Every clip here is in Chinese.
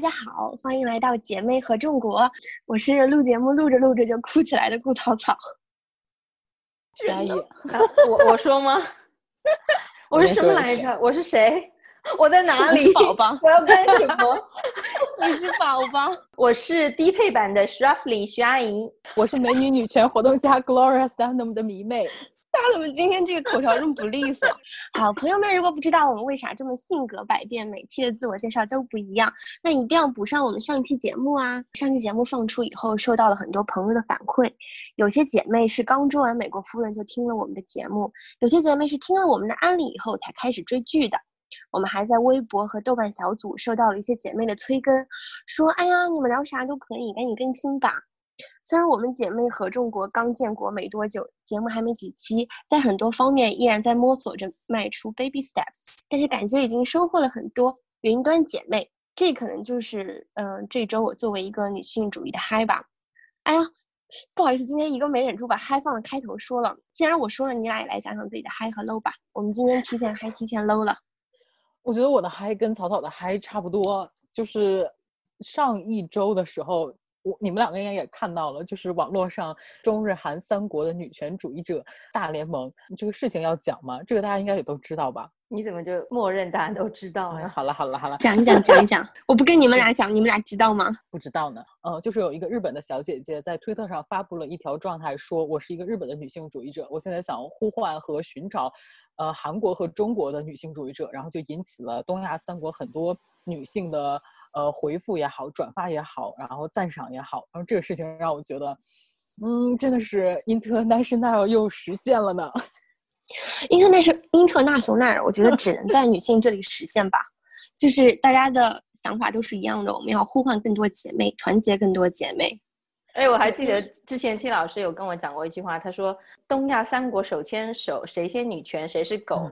大家好，欢迎来到姐妹合众国。我是录节目录着录着就哭起来的顾草草。徐阿姨，我我说吗？我是什么来着？我是谁？我在哪里？宝宝，我要干什么？你是宝宝。我是低配版的 Shruffly 徐阿姨。我是美女女权活动家 Gloria Steinem 的迷妹。大家怎么今天这个口条这么不利索？好，朋友们，如果不知道我们为啥这么性格百变，每期的自我介绍都不一样，那一定要补上我们上期节目啊！上期节目放出以后，收到了很多朋友的反馈，有些姐妹是刚追完《美国夫人》就听了我们的节目，有些姐妹是听了我们的安利以后才开始追剧的。我们还在微博和豆瓣小组收到了一些姐妹的催更，说：“哎呀，你们聊啥都可以，赶紧更新吧。”虽然我们姐妹合众国刚建国没多久，节目还没几期，在很多方面依然在摸索着迈出 baby steps，但是感觉已经收获了很多云端姐妹。这可能就是嗯，这周我作为一个女性主义的嗨吧。哎呀，不好意思，今天一个没忍住把嗨放在开头说了。既然我说了，你俩也来讲讲自己的嗨和 low 吧。我们今天提前嗨，提前 low 了。我觉得我的嗨跟草草的嗨差不多，就是上一周的时候，我你们两个应该也看到了，就是网络上中日韩三国的女权主义者大联盟这个事情要讲吗？这个大家应该也都知道吧？你怎么就默认大家都知道呢？好了好了好了，讲一讲讲一讲，我不跟你们俩讲，你们俩知道吗？不知道呢。呃，就是有一个日本的小姐姐在推特上发布了一条状态，说我是一个日本的女性主义者，我现在想呼唤和寻找。呃，韩国和中国的女性主义者，然后就引起了东亚三国很多女性的呃回复也好，转发也好，然后赞赏也好，然后这个事情让我觉得，嗯，真的是 international 又实现了呢。international international，我觉得只能在女性这里实现吧，就是大家的想法都是一样的，我们要呼唤更多姐妹，团结更多姐妹。哎，我还记得之前戚老师有跟我讲过一句话，他说：“东亚三国手牵手，谁先女权谁是狗。”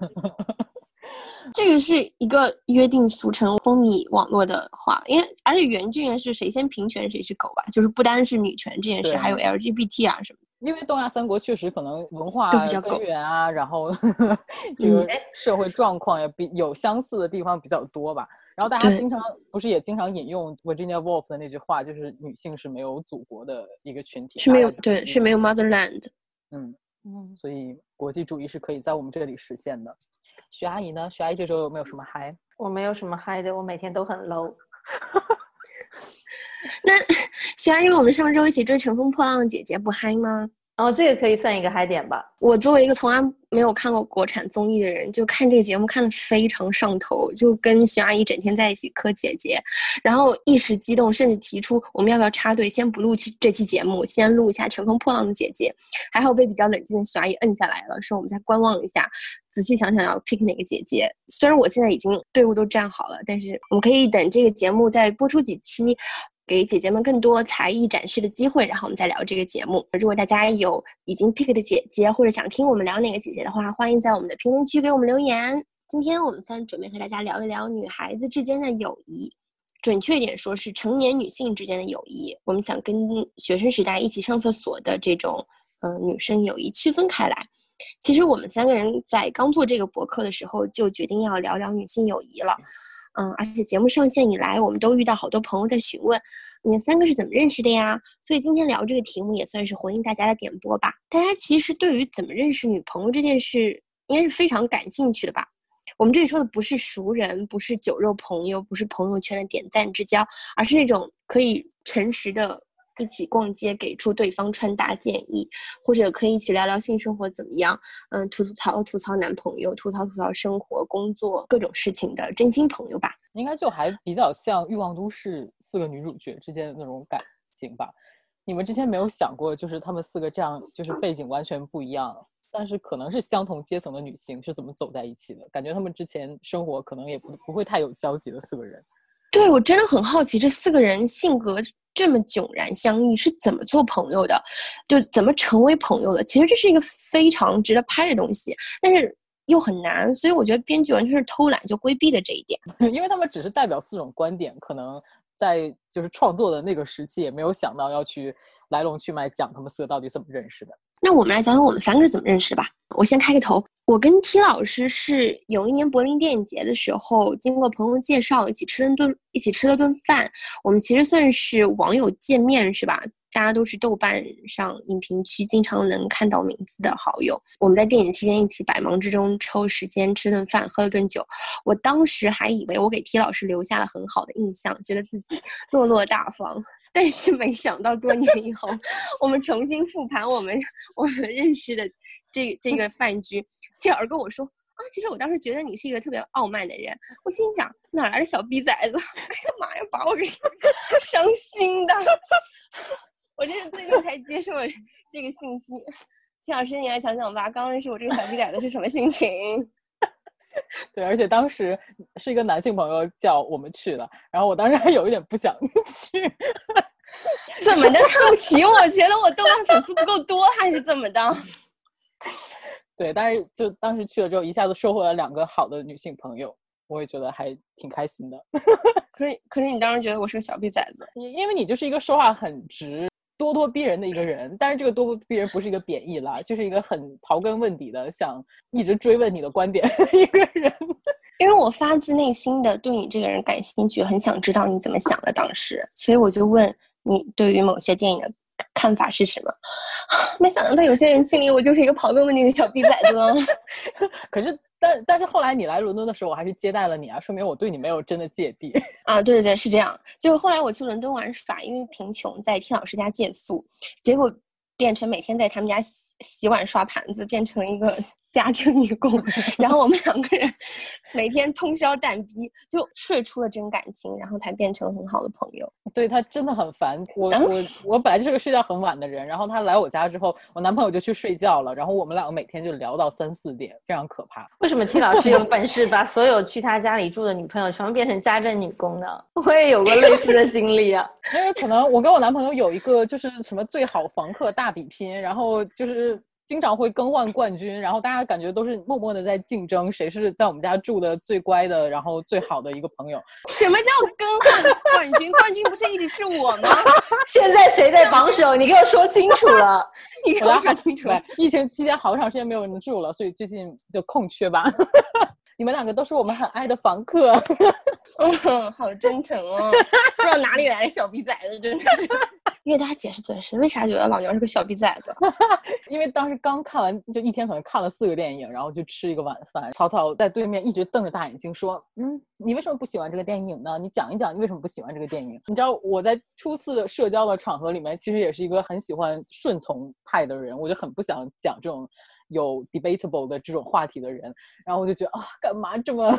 这个是一个约定俗成、风靡网络的话，因为而且原句是谁先平权谁是狗吧，就是不单是女权这件事，还有 LGBT 啊什么。因为东亚三国确实可能文化都比较根源啊，然后 这个社会状况也比有相似的地方比较多吧。然后大家经常不是也经常引用 Virginia Woolf 的那句话，就是女性是没有祖国的一个群体，是没有对，是没有 motherland。嗯嗯，所以国际主义是可以在我们这里实现的。徐阿姨呢？徐阿姨这周有没有什么嗨？我没有什么嗨的，我每天都很 low。那 徐阿姨，我们上周一起追《乘风破浪的姐姐》不嗨吗？哦，这个可以算一个嗨点吧。我作为一个从来没有看过国产综艺的人，就看这个节目看的非常上头，就跟徐阿姨整天在一起磕姐姐，然后一时激动，甚至提出我们要不要插队，先不录期这期节目，先录一下《乘风破浪的姐姐》。还好被比较冷静的徐阿姨摁下来了，说我们再观望一下，仔细想想要 pick 哪个姐姐。虽然我现在已经队伍都站好了，但是我们可以等这个节目再播出几期。给姐姐们更多才艺展示的机会，然后我们再聊这个节目。如果大家有已经 pick 的姐姐，或者想听我们聊哪个姐姐的话，欢迎在我们的评论区给我们留言。今天我们三准备和大家聊一聊女孩子之间的友谊，准确一点说是成年女性之间的友谊。我们想跟学生时代一起上厕所的这种嗯女生友谊区分开来。其实我们三个人在刚做这个博客的时候就决定要聊聊女性友谊了。嗯，而且节目上线以来，我们都遇到好多朋友在询问，你们三个是怎么认识的呀？所以今天聊这个题目也算是回应大家的点播吧。大家其实对于怎么认识女朋友这件事，应该是非常感兴趣的吧？我们这里说的不是熟人，不是酒肉朋友，不是朋友圈的点赞之交，而是那种可以诚实的。一起逛街，给出对方穿搭建议，或者可以一起聊聊性生活怎么样？嗯，吐吐槽吐槽男朋友，吐槽吐槽生活、工作各种事情的真心朋友吧。应该就还比较像《欲望都市》四个女主角之间的那种感情吧。你们之前没有想过，就是她们四个这样，就是背景完全不一样，但是可能是相同阶层的女性是怎么走在一起的？感觉她们之前生活可能也不不会太有交集的四个人。对我真的很好奇，这四个人性格。这么迥然相异是怎么做朋友的？就怎么成为朋友的？其实这是一个非常值得拍的东西，但是又很难，所以我觉得编剧完全是偷懒就规避了这一点。因为他们只是代表四种观点，可能在就是创作的那个时期，也没有想到要去来龙去脉讲他们四个到底怎么认识的。那我们来讲讲我们三个是怎么认识的吧。我先开个头，我跟 T 老师是有一年柏林电影节的时候，经过朋友介绍，一起吃了顿一起吃了顿饭。我们其实算是网友见面，是吧？大家都是豆瓣上影评区经常能看到名字的好友。我们在电影期间一起百忙之中抽时间吃顿饭，喝了顿酒。我当时还以为我给 T 老师留下了很好的印象，觉得自己落落大方。但是没想到多年以后，我们重新复盘我们我们认识的这这个饭局，T 老师跟我说啊，其实我当时觉得你是一个特别傲慢的人。我心想哪来的小逼崽子？哎呀妈呀，把我给 伤心的。我这是最近才接受这个信息，秦老师，你来想想吧。刚认识我这个小逼崽子是什么心情？对，而且当时是一个男性朋友叫我们去的，然后我当时还有一点不想去。怎么的？看不起我？觉得我豆瓣粉丝不够多，还是怎么的？对，但是就当时去了之后，一下子收获了两个好的女性朋友，我也觉得还挺开心的。可是，可是你当时觉得我是个小逼崽子？因因为你就是一个说话很直。咄咄逼人的一个人，但是这个咄咄逼人不是一个贬义啦，就是一个很刨根问底的，想一直追问你的观点一个人。因为我发自内心的对你这个人感兴趣，很想知道你怎么想的当时，所以我就问你对于某些电影的看法是什么。没想到在有些人心里，我就是一个刨根问底的小逼崽子。可是。但但是后来你来伦敦的时候，我还是接待了你啊，说明我对你没有真的芥蒂 啊。对对对，是这样。就是后来我去伦敦玩耍，因为贫穷，在听老师家借宿，结果变成每天在他们家洗洗碗刷盘子，变成一个。家政女工，然后我们两个人每天通宵蛋逼，就睡出了真感情，然后才变成很好的朋友。对他真的很烦我，我我本来就是个睡觉很晚的人，然后他来我家之后，我男朋友就去睡觉了，然后我们两个每天就聊到三四点，非常可怕。为什么戚老师有本事把所有去他家里住的女朋友全部变成家政女工呢？我也有过类似的经历啊。因为可能我跟我男朋友有一个就是什么最好房客大比拼，然后就是。经常会更换冠军，然后大家感觉都是默默的在竞争，谁是在我们家住的最乖的，然后最好的一个朋友。什么叫更换冠军？冠军不是一直是我吗？现在谁在榜首？你给我说清楚了。你给我说清楚。疫情期间好长时间没有人住了，所以最近就空缺吧。你们两个都是我们很爱的房客。嗯，好真诚哦，不知道哪里来的小逼崽子，真的是。给大家解释解释，为啥觉得老娘是个小逼崽子？因为当时刚看完，就一天可能看了四个电影，然后就吃一个晚饭。曹操在对面一直瞪着大眼睛说：“嗯，你为什么不喜欢这个电影呢？你讲一讲你为什么不喜欢这个电影？”你知道我在初次社交的场合里面，其实也是一个很喜欢顺从派的人，我就很不想讲这种有 debatable 的这种话题的人。然后我就觉得啊，干嘛这么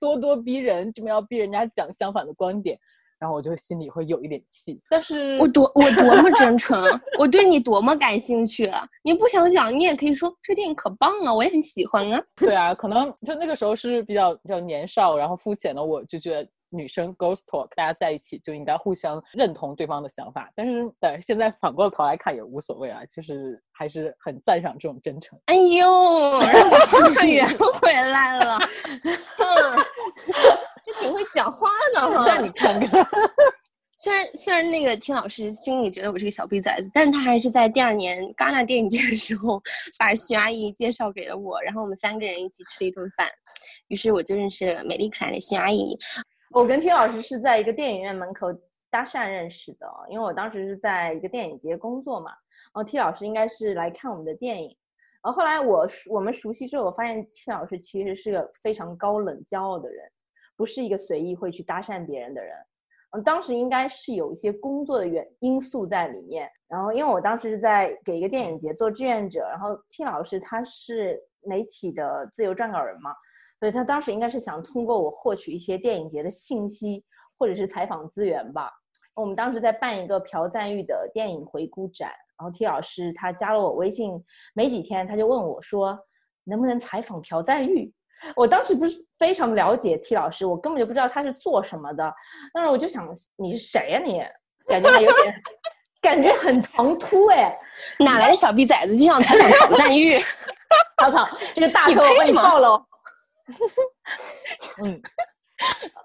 咄咄逼人，这么要逼人家讲相反的观点？然后我就心里会有一点气，但是我多我多么真诚，我对你多么感兴趣，你不想讲，你也可以说这电影可棒了，我也很喜欢啊。对啊，可能就那个时候是比较比较年少，然后肤浅的，我就觉得女生 ghost talk，大家在一起就应该互相认同对方的想法。但是对现在反过头来看也无所谓啊，就是还是很赞赏这种真诚。哎呦，让我 圆回来了。挺会讲话的哈，让你看看。虽然虽然那个听老师心里觉得我是个小逼崽子，但他还是在第二年戛纳电影节的时候把徐阿姨介绍给了我，然后我们三个人一起吃了一顿饭，于是我就认识了美丽可爱的徐阿姨。我跟听老师是在一个电影院门口搭讪认识的，因为我当时是在一个电影节工作嘛，然后 T 老师应该是来看我们的电影，然后后来我我们熟悉之后，我发现 T 老师其实是个非常高冷骄傲的人。不是一个随意会去搭讪别人的人，嗯，当时应该是有一些工作的原因素在里面。然后，因为我当时是在给一个电影节做志愿者，然后 T 老师他是媒体的自由撰稿人嘛，所以他当时应该是想通过我获取一些电影节的信息或者是采访资源吧。我们当时在办一个朴赞玉的电影回顾展，然后 T 老师他加了我微信没几天，他就问我说，能不能采访朴赞玉？我当时不是非常了解 T 老师，我根本就不知道他是做什么的。但是我就想，你是谁呀？你感觉有点，感觉很唐突哎，哪来的小逼崽子就想采访朴赞玉？曹操，这个大头我帮你报了。嗯，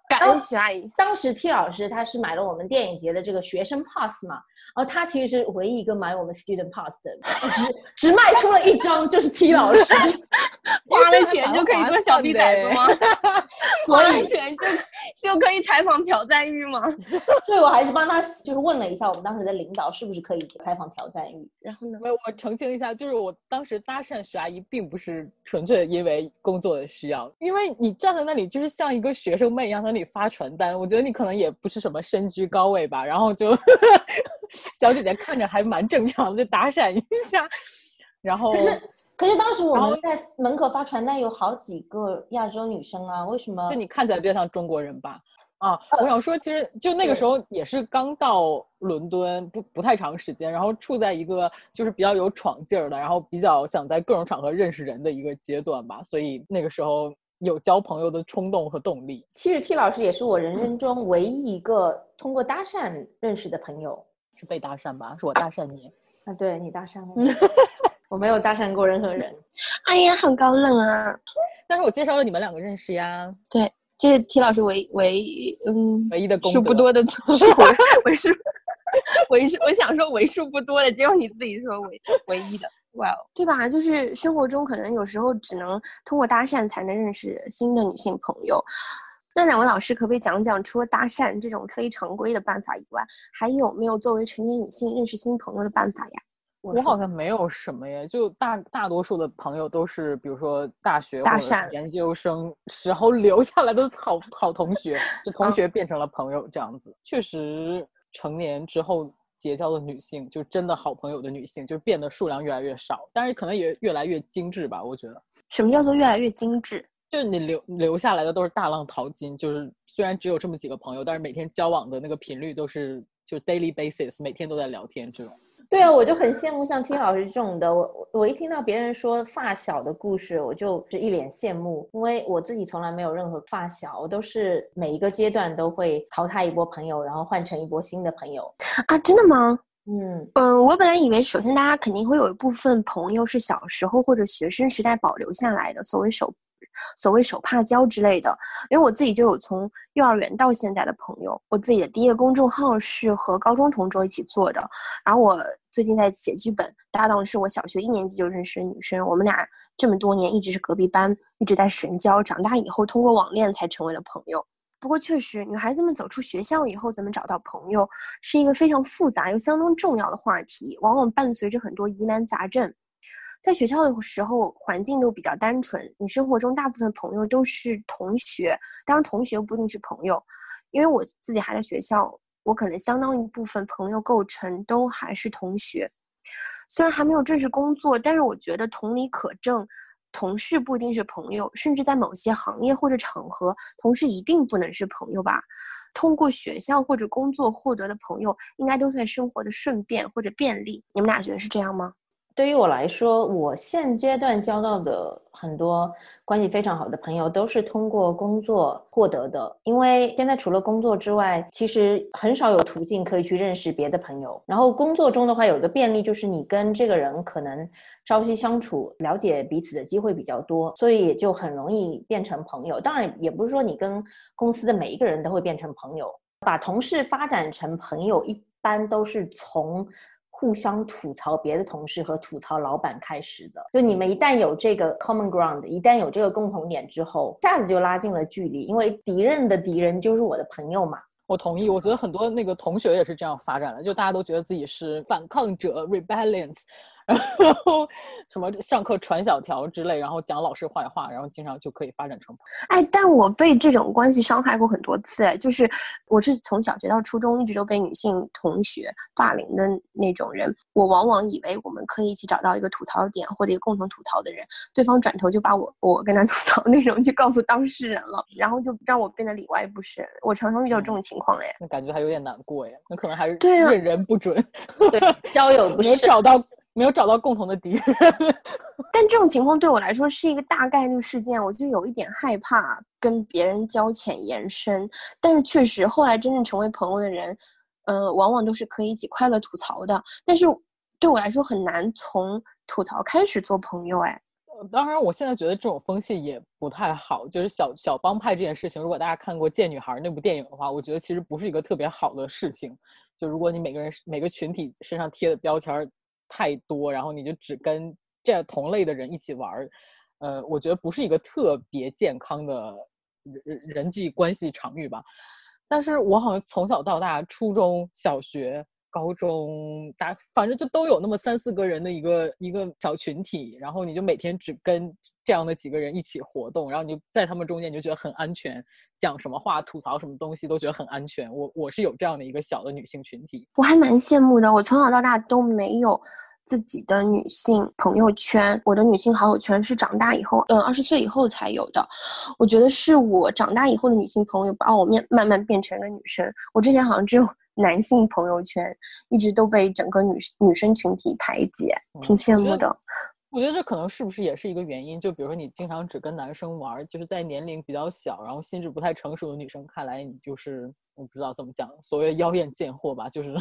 感恩徐阿姨。当时 T 老师他是买了我们电影节的这个学生 pass 嘛，然后他其实是唯一一个买我们 student pass 的，只只卖出了一张，就是 T 老师。花了钱就可以做小逼崽子吗？花了钱就就可以采访朴赞玉吗？所以我还是帮他就是问了一下我们当时的领导是不是可以采访朴赞玉。然后呢？没有，我澄清一下，就是我当时搭讪徐阿姨，并不是纯粹因为工作的需要，因为你站在那里就是像一个学生妹一样在那里发传单，我觉得你可能也不是什么身居高位吧，然后就小姐姐看着还蛮正常的，就搭讪一下，然后。可是当时我们在门口发传单，有好几个亚洲女生啊，为什么？就你看起来比较像中国人吧？啊，我想说，其实就那个时候也是刚到伦敦，不不太长时间，然后处在一个就是比较有闯劲儿的，然后比较想在各种场合认识人的一个阶段吧，所以那个时候有交朋友的冲动和动力。其实 T 老师也是我人生中唯一一个通过搭讪认识的朋友，是被搭讪吧？是我搭讪你？啊，对你搭讪我。我没有搭讪过任何人，哎呀，很高冷啊！但是我介绍了你们两个认识呀。对，这是提老师唯唯嗯唯一的数不多的错，为数为数，我想说为数不多的，结果你自己说唯唯一的，哇，对吧？就是生活中可能有时候只能通过搭讪才能认识新的女性朋友。那两位老师可不可以讲讲，除了搭讪这种非常规的办法以外，还有没有作为成年女性认识新朋友的办法呀？我好像没有什么耶，就大大多数的朋友都是，比如说大学或者研究生时候留下来的好好同学，就同学变成了朋友这样子。确实，成年之后结交的女性，就真的好朋友的女性，就变得数量越来越少，但是可能也越来越精致吧。我觉得，什么叫做越来越精致？就是你留留下来的都是大浪淘金，就是虽然只有这么几个朋友，但是每天交往的那个频率都是就 daily basis，每天都在聊天这种。对啊，我就很羡慕像听老师这种的。我我一听到别人说发小的故事，我就是一脸羡慕，因为我自己从来没有任何发小，我都是每一个阶段都会淘汰一波朋友，然后换成一波新的朋友。啊，真的吗？嗯嗯，我本来以为，首先大家肯定会有一部分朋友是小时候或者学生时代保留下来的，所谓手。所谓手帕交之类的，因为我自己就有从幼儿园到现在的朋友。我自己的第一个公众号是和高中同桌一起做的，然后我最近在写剧本，搭档是我小学一年级就认识的女生，我们俩这么多年一直是隔壁班，一直在神交，长大以后通过网恋才成为了朋友。不过确实，女孩子们走出学校以后怎么找到朋友，是一个非常复杂又相当重要的话题，往往伴随着很多疑难杂症。在学校的时候，环境都比较单纯。你生活中大部分朋友都是同学，当然同学不一定是朋友。因为我自己还在学校，我可能相当一部分朋友构成都还是同学。虽然还没有正式工作，但是我觉得同理可证，同事不一定是朋友，甚至在某些行业或者场合，同事一定不能是朋友吧？通过学校或者工作获得的朋友，应该都算生活的顺便或者便利。你们俩觉得是这样吗？对于我来说，我现阶段交到的很多关系非常好的朋友，都是通过工作获得的。因为现在除了工作之外，其实很少有途径可以去认识别的朋友。然后工作中的话，有个便利就是你跟这个人可能朝夕相处，了解彼此的机会比较多，所以也就很容易变成朋友。当然，也不是说你跟公司的每一个人都会变成朋友，把同事发展成朋友，一般都是从。互相吐槽别的同事和吐槽老板开始的，就你们一旦有这个 common ground，一旦有这个共同点之后，一下子就拉近了距离，因为敌人的敌人就是我的朋友嘛。我同意，我觉得很多那个同学也是这样发展的，就大家都觉得自己是反抗者 rebellions。然后什么上课传小条之类，然后讲老师坏话，然后经常就可以发展成。哎，但我被这种关系伤害过很多次。哎，就是我是从小学到初中一直都被女性同学霸凌的那种人。我往往以为我们可以一起找到一个吐槽点或者一个共同吐槽的人，对方转头就把我我跟他吐槽内容去告诉当事人了，然后就让我变得里外不是人。我常常遇到这种情况，哎，那感觉还有点难过哎，那可能还是对认人不准，对，交友不是找到。没有找到共同的敌人，但这种情况对我来说是一个大概率事件，我就有一点害怕跟别人交浅言深。但是确实，后来真正成为朋友的人，呃，往往都是可以一起快乐吐槽的。但是对我来说很难从吐槽开始做朋友，哎。当然，我现在觉得这种风气也不太好，就是小小帮派这件事情。如果大家看过《贱女孩》那部电影的话，我觉得其实不是一个特别好的事情。就如果你每个人每个群体身上贴的标签太多，然后你就只跟这样同类的人一起玩儿，呃，我觉得不是一个特别健康的人人际关系场域吧。但是我好像从小到大，初中小学。高中大反正就都有那么三四个人的一个一个小群体，然后你就每天只跟这样的几个人一起活动，然后你就在他们中间你就觉得很安全，讲什么话吐槽什么东西都觉得很安全。我我是有这样的一个小的女性群体，我还蛮羡慕的。我从小到大都没有自己的女性朋友圈，我的女性好友圈是长大以后，嗯，二十岁以后才有的。我觉得是我长大以后的女性朋友把我面慢慢变成了女生。我之前好像只有。男性朋友圈一直都被整个女女生群体排挤，挺羡慕的。我觉得这可能是不是也是一个原因？就比如说你经常只跟男生玩，就是在年龄比较小，然后心智不太成熟的女生看来，你就是我不知道怎么讲，所谓妖艳贱货吧，就是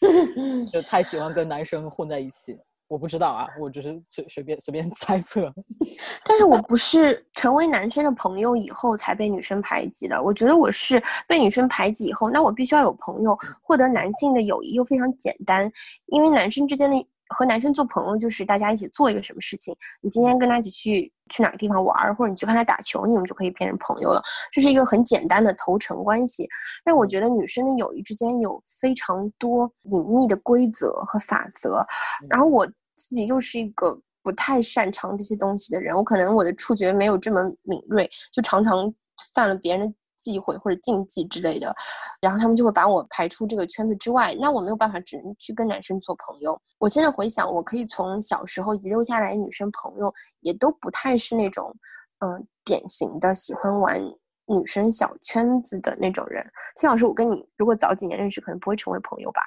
就太喜欢跟男生混在一起。我不知道啊，我只是随随便随便 猜测。但是我不是成为男生的朋友以后才被女生排挤的。我觉得我是被女生排挤以后，那我必须要有朋友，获得男性的友谊又非常简单。因为男生之间的和男生做朋友，就是大家一起做一个什么事情，你今天跟他一起去去哪个地方玩，或者你去看他打球，你们就可以变成朋友了。这是一个很简单的投诚关系。但我觉得女生的友谊之间有非常多隐秘的规则和法则，然后我。自己又是一个不太擅长这些东西的人，我可能我的触觉没有这么敏锐，就常常犯了别人的忌讳或者禁忌之类的，然后他们就会把我排出这个圈子之外。那我没有办法，只能去跟男生做朋友。我现在回想，我可以从小时候遗留下来的女生朋友，也都不太是那种，嗯，典型的喜欢玩女生小圈子的那种人。听老师，我跟你如果早几年认识，可能不会成为朋友吧。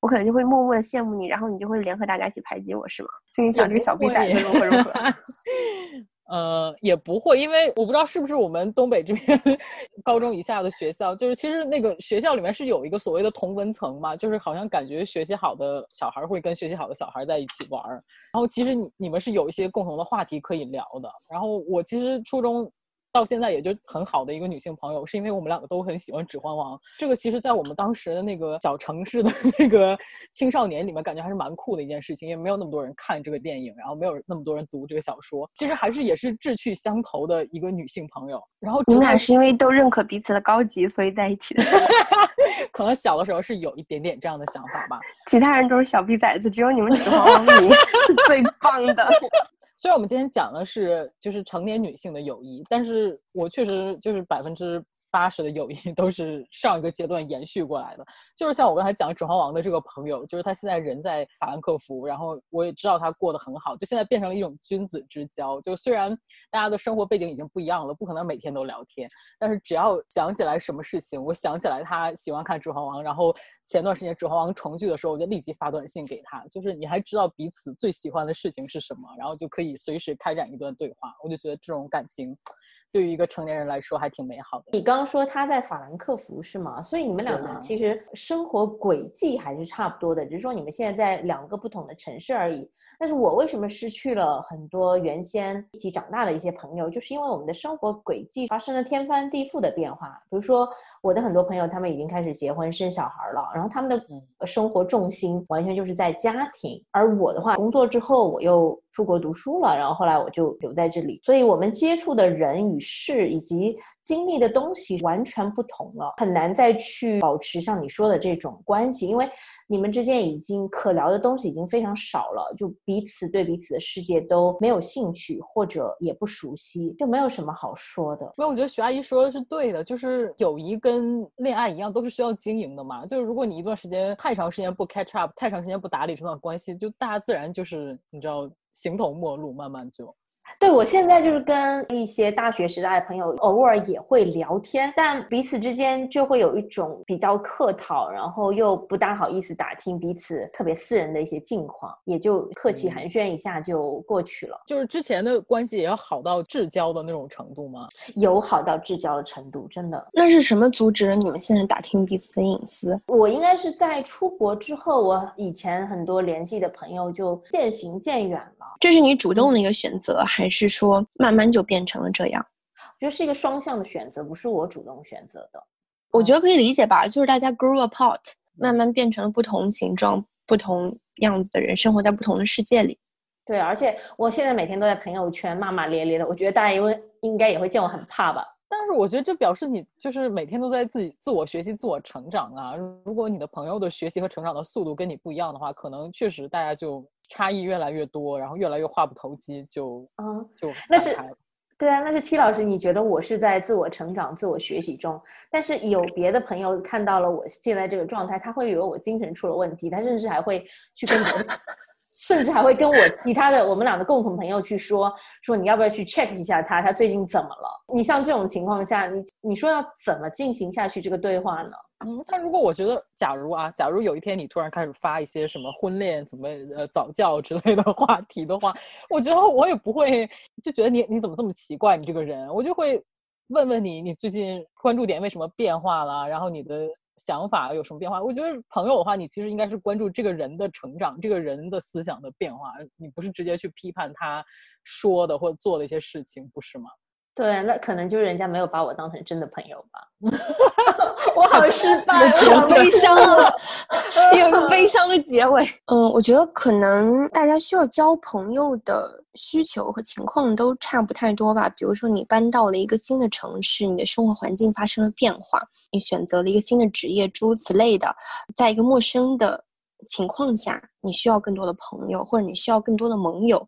我可能就会默默的羡慕你，然后你就会联合大家一起排挤我，是吗？心里想这个小逼崽子如何如何？呃，也不会，因为我不知道是不是我们东北这边高中以下的学校，就是其实那个学校里面是有一个所谓的同文层嘛，就是好像感觉学习好的小孩会跟学习好的小孩在一起玩儿，然后其实你你们是有一些共同的话题可以聊的。然后我其实初中。到现在也就很好的一个女性朋友，是因为我们两个都很喜欢《指环王》。这个其实，在我们当时的那个小城市的 那个青少年里面，感觉还是蛮酷的一件事情，因为没有那么多人看这个电影，然后没有那么多人读这个小说。其实还是也是志趣相投的一个女性朋友。然后你们俩是因为都认可彼此的高级，所以在一起的。可能小的时候是有一点点这样的想法吧。其他人都是小逼崽子，只有你们《指环王》迷 是最棒的。虽然我们今天讲的是就是成年女性的友谊，但是我确实就是百分之。八十的友谊都是上一个阶段延续过来的，就是像我刚才讲《指环王》的这个朋友，就是他现在人在法兰克福，然后我也知道他过得很好，就现在变成了一种君子之交。就虽然大家的生活背景已经不一样了，不可能每天都聊天，但是只要想起来什么事情，我想起来他喜欢看《指环王》，然后前段时间《指环王》重聚的时候，我就立即发短信给他，就是你还知道彼此最喜欢的事情是什么，然后就可以随时开展一段对话。我就觉得这种感情。对于一个成年人来说，还挺美好的。你刚刚说他在法兰克福是吗？所以你们两个其实生活轨迹还是差不多的，只是说你们现在在两个不同的城市而已。但是我为什么失去了很多原先一起长大的一些朋友，就是因为我们的生活轨迹发生了天翻地覆的变化。比如说，我的很多朋友他们已经开始结婚生小孩了，然后他们的生活重心完全就是在家庭。而我的话，工作之后我又出国读书了，然后后来我就留在这里，所以我们接触的人与。事以及经历的东西完全不同了，很难再去保持像你说的这种关系，因为你们之间已经可聊的东西已经非常少了，就彼此对彼此的世界都没有兴趣或者也不熟悉，就没有什么好说的。因为我觉得徐阿姨说的是对的，就是友谊跟恋爱一样，都是需要经营的嘛。就是如果你一段时间太长时间不 catch up，太长时间不打理这段关系，就大家自然就是你知道形同陌路，慢慢就。对，我现在就是跟一些大学时代的朋友偶尔也会聊天，但彼此之间就会有一种比较客套，然后又不大好意思打听彼此特别私人的一些近况，也就客气寒暄一下就过去了。就是之前的关系也要好到至交的那种程度吗？有好到至交的程度，真的。那是什么阻止了你们现在打听彼此的隐私？我应该是在出国之后，我以前很多联系的朋友就渐行渐远了。这是你主动的一个选择，还是说慢慢就变成了这样？我觉得是一个双向的选择，不是我主动选择的。我觉得可以理解吧，就是大家 grew apart，慢慢变成了不同形状、不同样子的人，生活在不同的世界里。对，而且我现在每天都在朋友圈骂骂咧咧的，我觉得大家因为应该也会见我很怕吧。但是我觉得这表示你就是每天都在自己自我学习、自我成长啊。如果你的朋友的学习和成长的速度跟你不一样的话，可能确实大家就差异越来越多，然后越来越话不投机，就嗯，就那是对啊，那是戚老师，你觉得我是在自我成长、自我学习中，但是有别的朋友看到了我现在这个状态，他会以为我精神出了问题，他甚至还会去跟别的，甚至还会跟我其他的我们俩的共同朋友去说，说你要不要去 check 一下他，他最近怎么了？你像这种情况下，你你说要怎么进行下去这个对话呢？嗯，但如果我觉得，假如啊，假如有一天你突然开始发一些什么婚恋、怎么呃早教之类的话题的话，我觉得我也不会就觉得你你怎么这么奇怪，你这个人，我就会问问你，你最近关注点为什么变化了，然后你的想法有什么变化？我觉得朋友的话，你其实应该是关注这个人的成长，这个人的思想的变化，你不是直接去批判他说的或做的一些事情，不是吗？对，那可能就是人家没有把我当成真的朋友吧。我好失败，我好悲悲伤有个悲伤的结尾。嗯，我觉得可能大家需要交朋友的需求和情况都差不太多吧。比如说，你搬到了一个新的城市，你的生活环境发生了变化，你选择了一个新的职业，诸如此类的，在一个陌生的情况下，你需要更多的朋友，或者你需要更多的盟友。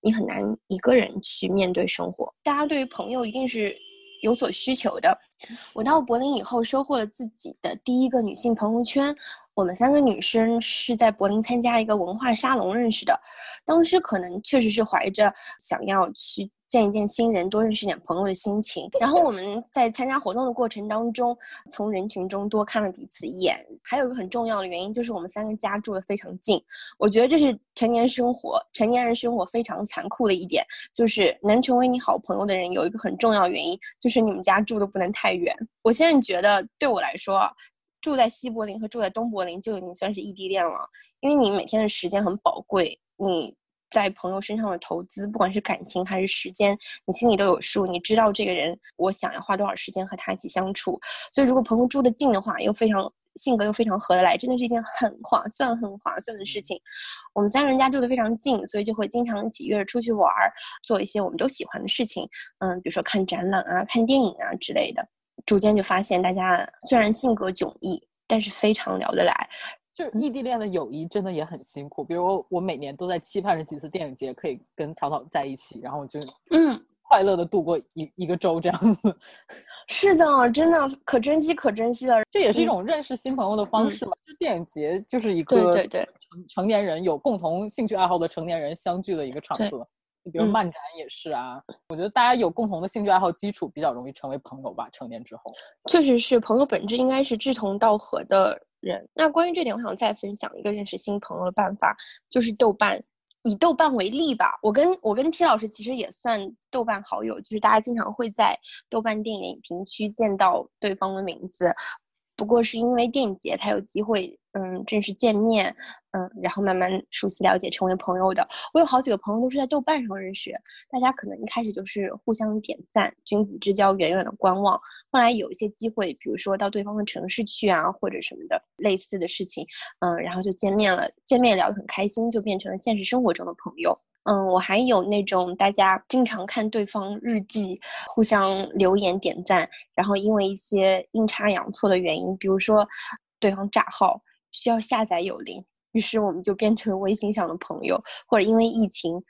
你很难一个人去面对生活。大家对于朋友一定是有所需求的。我到柏林以后，收获了自己的第一个女性朋友圈。我们三个女生是在柏林参加一个文化沙龙认识的，当时可能确实是怀着想要去见一见新人、多认识点朋友的心情。然后我们在参加活动的过程当中，从人群中多看了彼此一眼。还有一个很重要的原因就是我们三个家住的非常近。我觉得这是成年生活、成年人生活非常残酷的一点，就是能成为你好朋友的人有一个很重要原因，就是你们家住的不能太远。我现在觉得对我来说，住在西柏林和住在东柏林就已经算是异地恋了，因为你每天的时间很宝贵，你在朋友身上的投资，不管是感情还是时间，你心里都有数，你知道这个人我想要花多少时间和他一起相处。所以如果朋友住得近的话，又非常性格又非常合得来，真的是一件很划算、很划算的事情。我们三个人家住得非常近，所以就会经常一起约着出去玩儿，做一些我们都喜欢的事情。嗯，比如说看展览啊、看电影啊之类的。逐渐就发现，大家虽然性格迥异，但是非常聊得来。就是异地恋的友谊真的也很辛苦。比如我，我每年都在期盼着几次电影节可以跟草草在一起，然后就嗯，快乐的度过一一个周这样子。是的，真的可珍惜，可珍惜了。这也是一嗯种认识新朋友的方式嘛。就电影节就是一个对对成成年人有共同兴趣爱好的成年人相聚的一个场对合。比如嗯漫展也是啊，我觉得大家有共同的兴趣爱好基础，比较容易成为朋友吧。成年之后，确实是朋友本质应该是志同道合的人。那关于这点，我想再分享一个认识新朋友的办法，就是豆瓣。以豆瓣为例吧，我跟我跟 T 老师其实也算豆瓣好友，就是大家经常会在豆瓣电影影评区见到对方的名字。不过是因为电影节才有机会，嗯，正式见面，嗯，然后慢慢熟悉了解，成为朋友的。我有好几个朋友都是在豆瓣上认识，大家可能一开始就是互相点赞，君子之交远远的观望。后来有一些机会，比如说到对方的城市去啊，或者什么的类似的事情，嗯，然后就见面了，见面聊得很开心，就变成了现实生活中的朋友。嗯，我还有那种大家经常看对方日记，互相留言点赞，然后因为一些阴差阳错的原因，比如说对方炸号需要下载有灵，于是我们就变成微信上的朋友，或者因为疫情。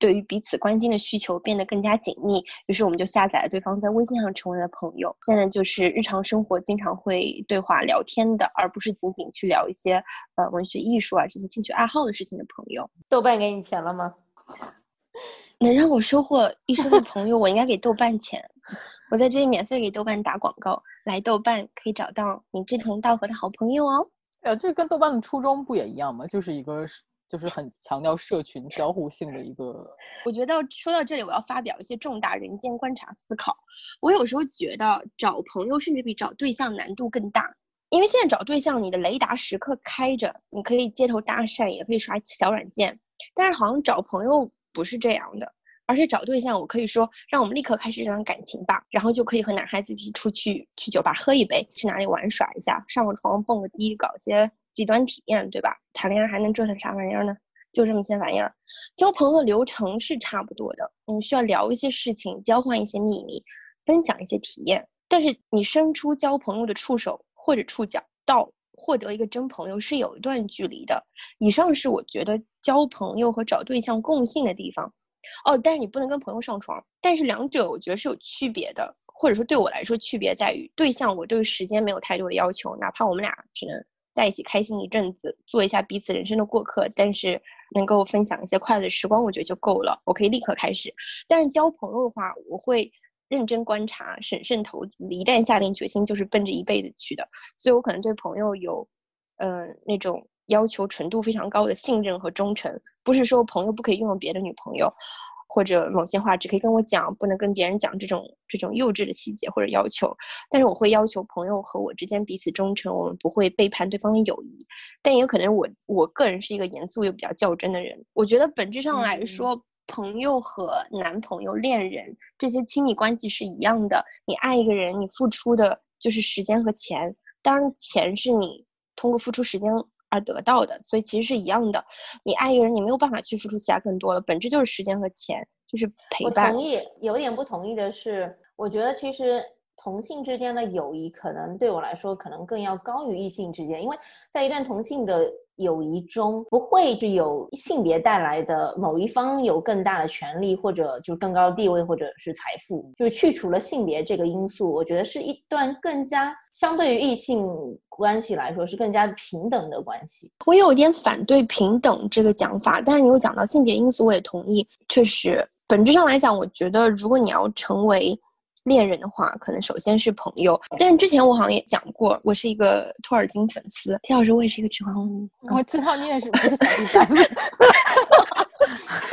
对于彼此关心的需求变得更加紧密，于是我们就下载了对方在微信上成为了朋友。现在就是日常生活经常会对话聊天的，而不是仅仅去聊一些呃文学艺术啊这些兴趣爱好的事情的朋友。豆瓣给你钱了吗？能让我收获一生的朋友，我应该给豆瓣钱。我在这里免费给豆瓣打广告，来豆瓣可以找到你志同道合的好朋友哦。呃，这跟豆瓣的初衷不也一样吗？就是一个就是很强调社群交互性的一个。我觉得说到这里，我要发表一些重大人间观察思考。我有时候觉得找朋友甚至比找对象难度更大，因为现在找对象，你的雷达时刻开着，你可以街头搭讪，也可以刷小软件。但是好像找朋友不是这样的，而且找对象，我可以说让我们立刻开始这段感情吧，然后就可以和男孩子一起出去去酒吧喝一杯，去哪里玩耍一下，上个床蹦个迪，搞些极端体验，对吧？谈恋爱还能折腾啥玩意儿呢？就这么些玩意儿。交朋友流程是差不多的，嗯，需要聊一些事情，交换一些秘密，分享一些体验。但是你伸出交朋友的触手或者触角到获得一个真朋友是有一段距离的。以上是我觉得交朋友和找对象共性的地方。哦，但是你不能跟朋友上床。但是两者我觉得是有区别的，或者说对我来说区别在于，对象我对时间没有太多的要求，哪怕我们俩只能在一起开心一阵子，做一下彼此人生的过客，但是能够分享一些快乐的时光，我觉得就够了。我可以立刻开始。但是交朋友的话，我会。认真观察，审慎投资。一旦下定决心，就是奔着一辈子去的。所以我可能对朋友有，嗯，那种要求纯度非常高的信任和忠诚。不是说朋友不可以拥有别的女朋友，或者某些话只可以跟我讲，不能跟别人讲这种这种幼稚的细节或者要求。但是我会要求朋友和我之间彼此忠诚，我们不会背叛对方的友谊。但也有可能我我个人是一个严肃又比较较真的人。我觉得本质上来说。朋友和男朋友、恋人这些亲密关系是一样的。你爱一个人，你付出的就是时间和钱。当然，钱是你通过付出时间而得到的，所以其实是一样的。你爱一个人，你没有办法去付出其他更多了，本质就是时间和钱，就是陪伴。我同意，有点不同意的是，我觉得其实同性之间的友谊可能对我来说，可能更要高于异性之间，因为在一段同性的。友谊中不会就有性别带来的某一方有更大的权利，或者就更高的地位，或者是财富，就是去除了性别这个因素，我觉得是一段更加相对于异性关系来说是更加平等的关系。我有一点反对平等这个讲法，但是你又讲到性别因素，我也同意。确实，本质上来讲，我觉得如果你要成为。恋人的话，可能首先是朋友。但是之前我好像也讲过，我是一个托尔金粉丝。田老师，我也是一个指环王迷。我知道你也是，不是小第三。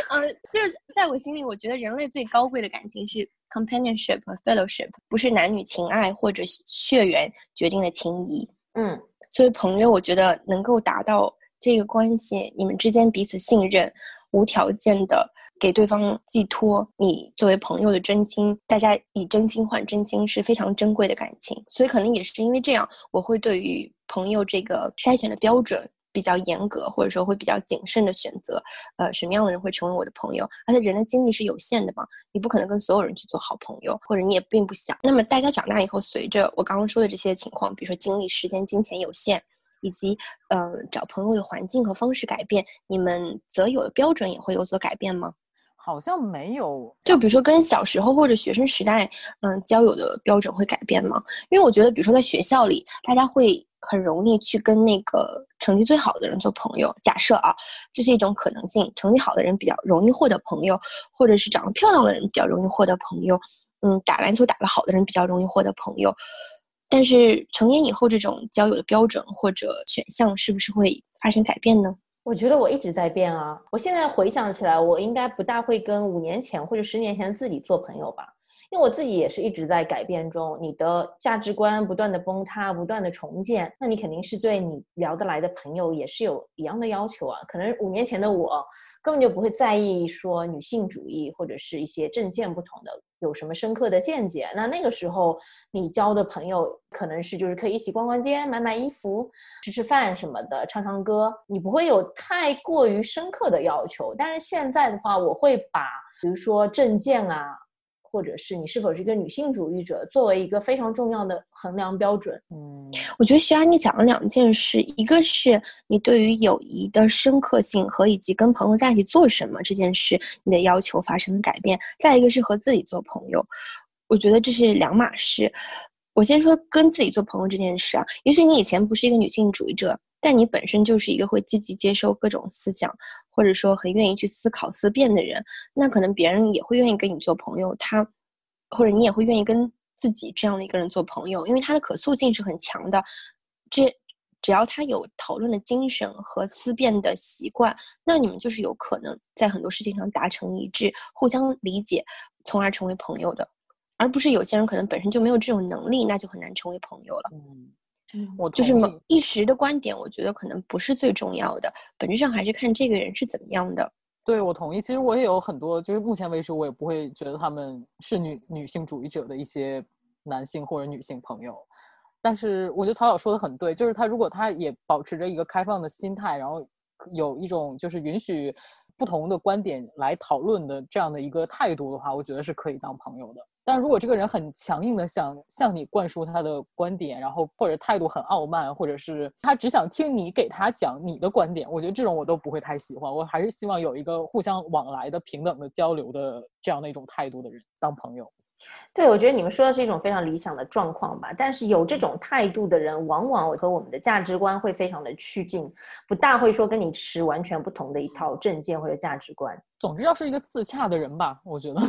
嗯，就是在我心里，我觉得人类最高贵的感情是 companionship 和 fellowship，不是男女情爱或者血缘决定的情谊。嗯，所以朋友，我觉得能够达到这个关系，你们之间彼此信任，无条件的。给对方寄托你作为朋友的真心，大家以真心换真心是非常珍贵的感情，所以可能也是因为这样，我会对于朋友这个筛选的标准比较严格，或者说会比较谨慎的选择，呃，什么样的人会成为我的朋友？而且人的精力是有限的嘛，你不可能跟所有人去做好朋友，或者你也并不想。那么大家长大以后，随着我刚刚说的这些情况，比如说精力、时间、金钱有限。以及，嗯，找朋友的环境和方式改变，你们择友的标准也会有所改变吗？好像没有，就比如说跟小时候或者学生时代，嗯，交友的标准会改变吗？因为我觉得，比如说在学校里，大家会很容易去跟那个成绩最好的人做朋友。假设啊，这是一种可能性，成绩好的人比较容易获得朋友，或者是长得漂亮的人比较容易获得朋友。嗯，打篮球打得好的人比较容易获得朋友。但是成年以后，这种交友的标准或者选项是不是会发生改变呢？我觉得我一直在变啊！我现在回想起来，我应该不大会跟五年前或者十年前自己做朋友吧，因为我自己也是一直在改变中。你的价值观不断的崩塌，不断的重建，那你肯定是对你聊得来的朋友也是有一样的要求啊。可能五年前的我根本就不会在意说女性主义或者是一些政见不同的。有什么深刻的见解？那那个时候你交的朋友可能是就是可以一起逛逛街、买买衣服、吃吃饭什么的，唱唱歌，你不会有太过于深刻的要求。但是现在的话，我会把比如说证件啊。或者是你是否是一个女性主义者，作为一个非常重要的衡量标准。嗯，我觉得徐安你讲了两件事，一个是你对于友谊的深刻性和以及跟朋友在一起做什么这件事，你的要求发生了改变；再一个是和自己做朋友，我觉得这是两码事。我先说跟自己做朋友这件事啊，也许你以前不是一个女性主义者，但你本身就是一个会积极接受各种思想。或者说很愿意去思考思辨的人，那可能别人也会愿意跟你做朋友。他，或者你也会愿意跟自己这样的一个人做朋友，因为他的可塑性是很强的。这只要他有讨论的精神和思辨的习惯，那你们就是有可能在很多事情上达成一致，互相理解，从而成为朋友的。而不是有些人可能本身就没有这种能力，那就很难成为朋友了。我就是某一时的观点，我觉得可能不是最重要的，本质上还是看这个人是怎么样的。对，我同意。其实我也有很多，就是目前为止，我也不会觉得他们是女女性主义者的一些男性或者女性朋友。但是我觉得曹导说的很对，就是他如果他也保持着一个开放的心态，然后有一种就是允许不同的观点来讨论的这样的一个态度的话，我觉得是可以当朋友的。但如果这个人很强硬的想向你灌输他的观点，然后或者态度很傲慢，或者是他只想听你给他讲你的观点，我觉得这种我都不会太喜欢。我还是希望有一个互相往来的平等的交流的这样的一种态度的人当朋友。对，我觉得你们说的是一种非常理想的状况吧。但是有这种态度的人，往往和我们的价值观会非常的趋近，不大会说跟你持完全不同的一套政见或者价值观。总之要是一个自洽的人吧，我觉得。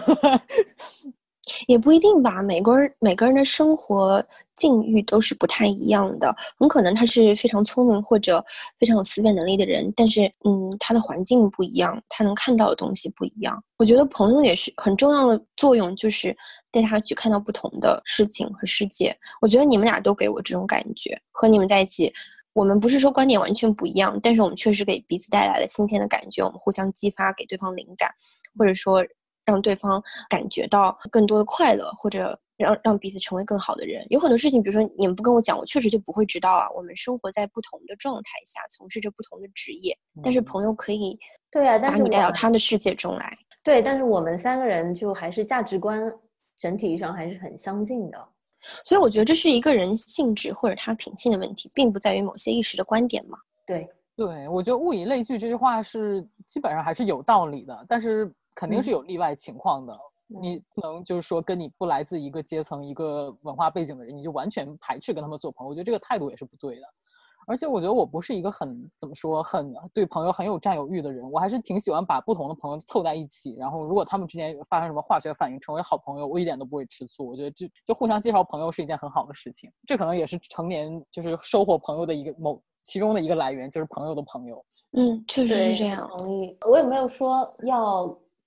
也不一定吧，每个人每个人的生活境遇都是不太一样的，很可能他是非常聪明或者非常有思辨能力的人，但是嗯，他的环境不一样，他能看到的东西不一样。我觉得朋友也是很重要的作用，就是带他去看到不同的事情和世界。我觉得你们俩都给我这种感觉，和你们在一起，我们不是说观点完全不一样，但是我们确实给彼此带来了新鲜的感觉，我们互相激发，给对方灵感，或者说。让对方感觉到更多的快乐，或者让让彼此成为更好的人。有很多事情，比如说你们不跟我讲，我确实就不会知道啊。我们生活在不同的状态下，从事着不同的职业，但是朋友可以对啊，但是把你带到他的世界中来。对，但是我们三个人就还是价值观整体上还是很相近的。所以我觉得这是一个人性质或者他品性的问题，并不在于某些一时的观点嘛。对，对，我觉得物以类聚这句话是基本上还是有道理的，但是肯定是有例外情况的。你不能就是说跟你不来自一个阶层、一个文化背景的人，你就完全排斥跟他们做朋友。我觉得这个态度也是不对的。而且我觉得我不是一个很怎么说很对朋友很有占有欲的人，我还是挺喜欢把不同的朋友凑在一起，然后如果他们之间发生什么化学反应，成为好朋友，我一点都不会吃醋。我觉得就就互相介绍朋友是一件很好的事情，这可能也是成年就是收获朋友的一个某其中的一个来源，就是朋友的朋友。嗯，确实，是这样。同意。我也没有说要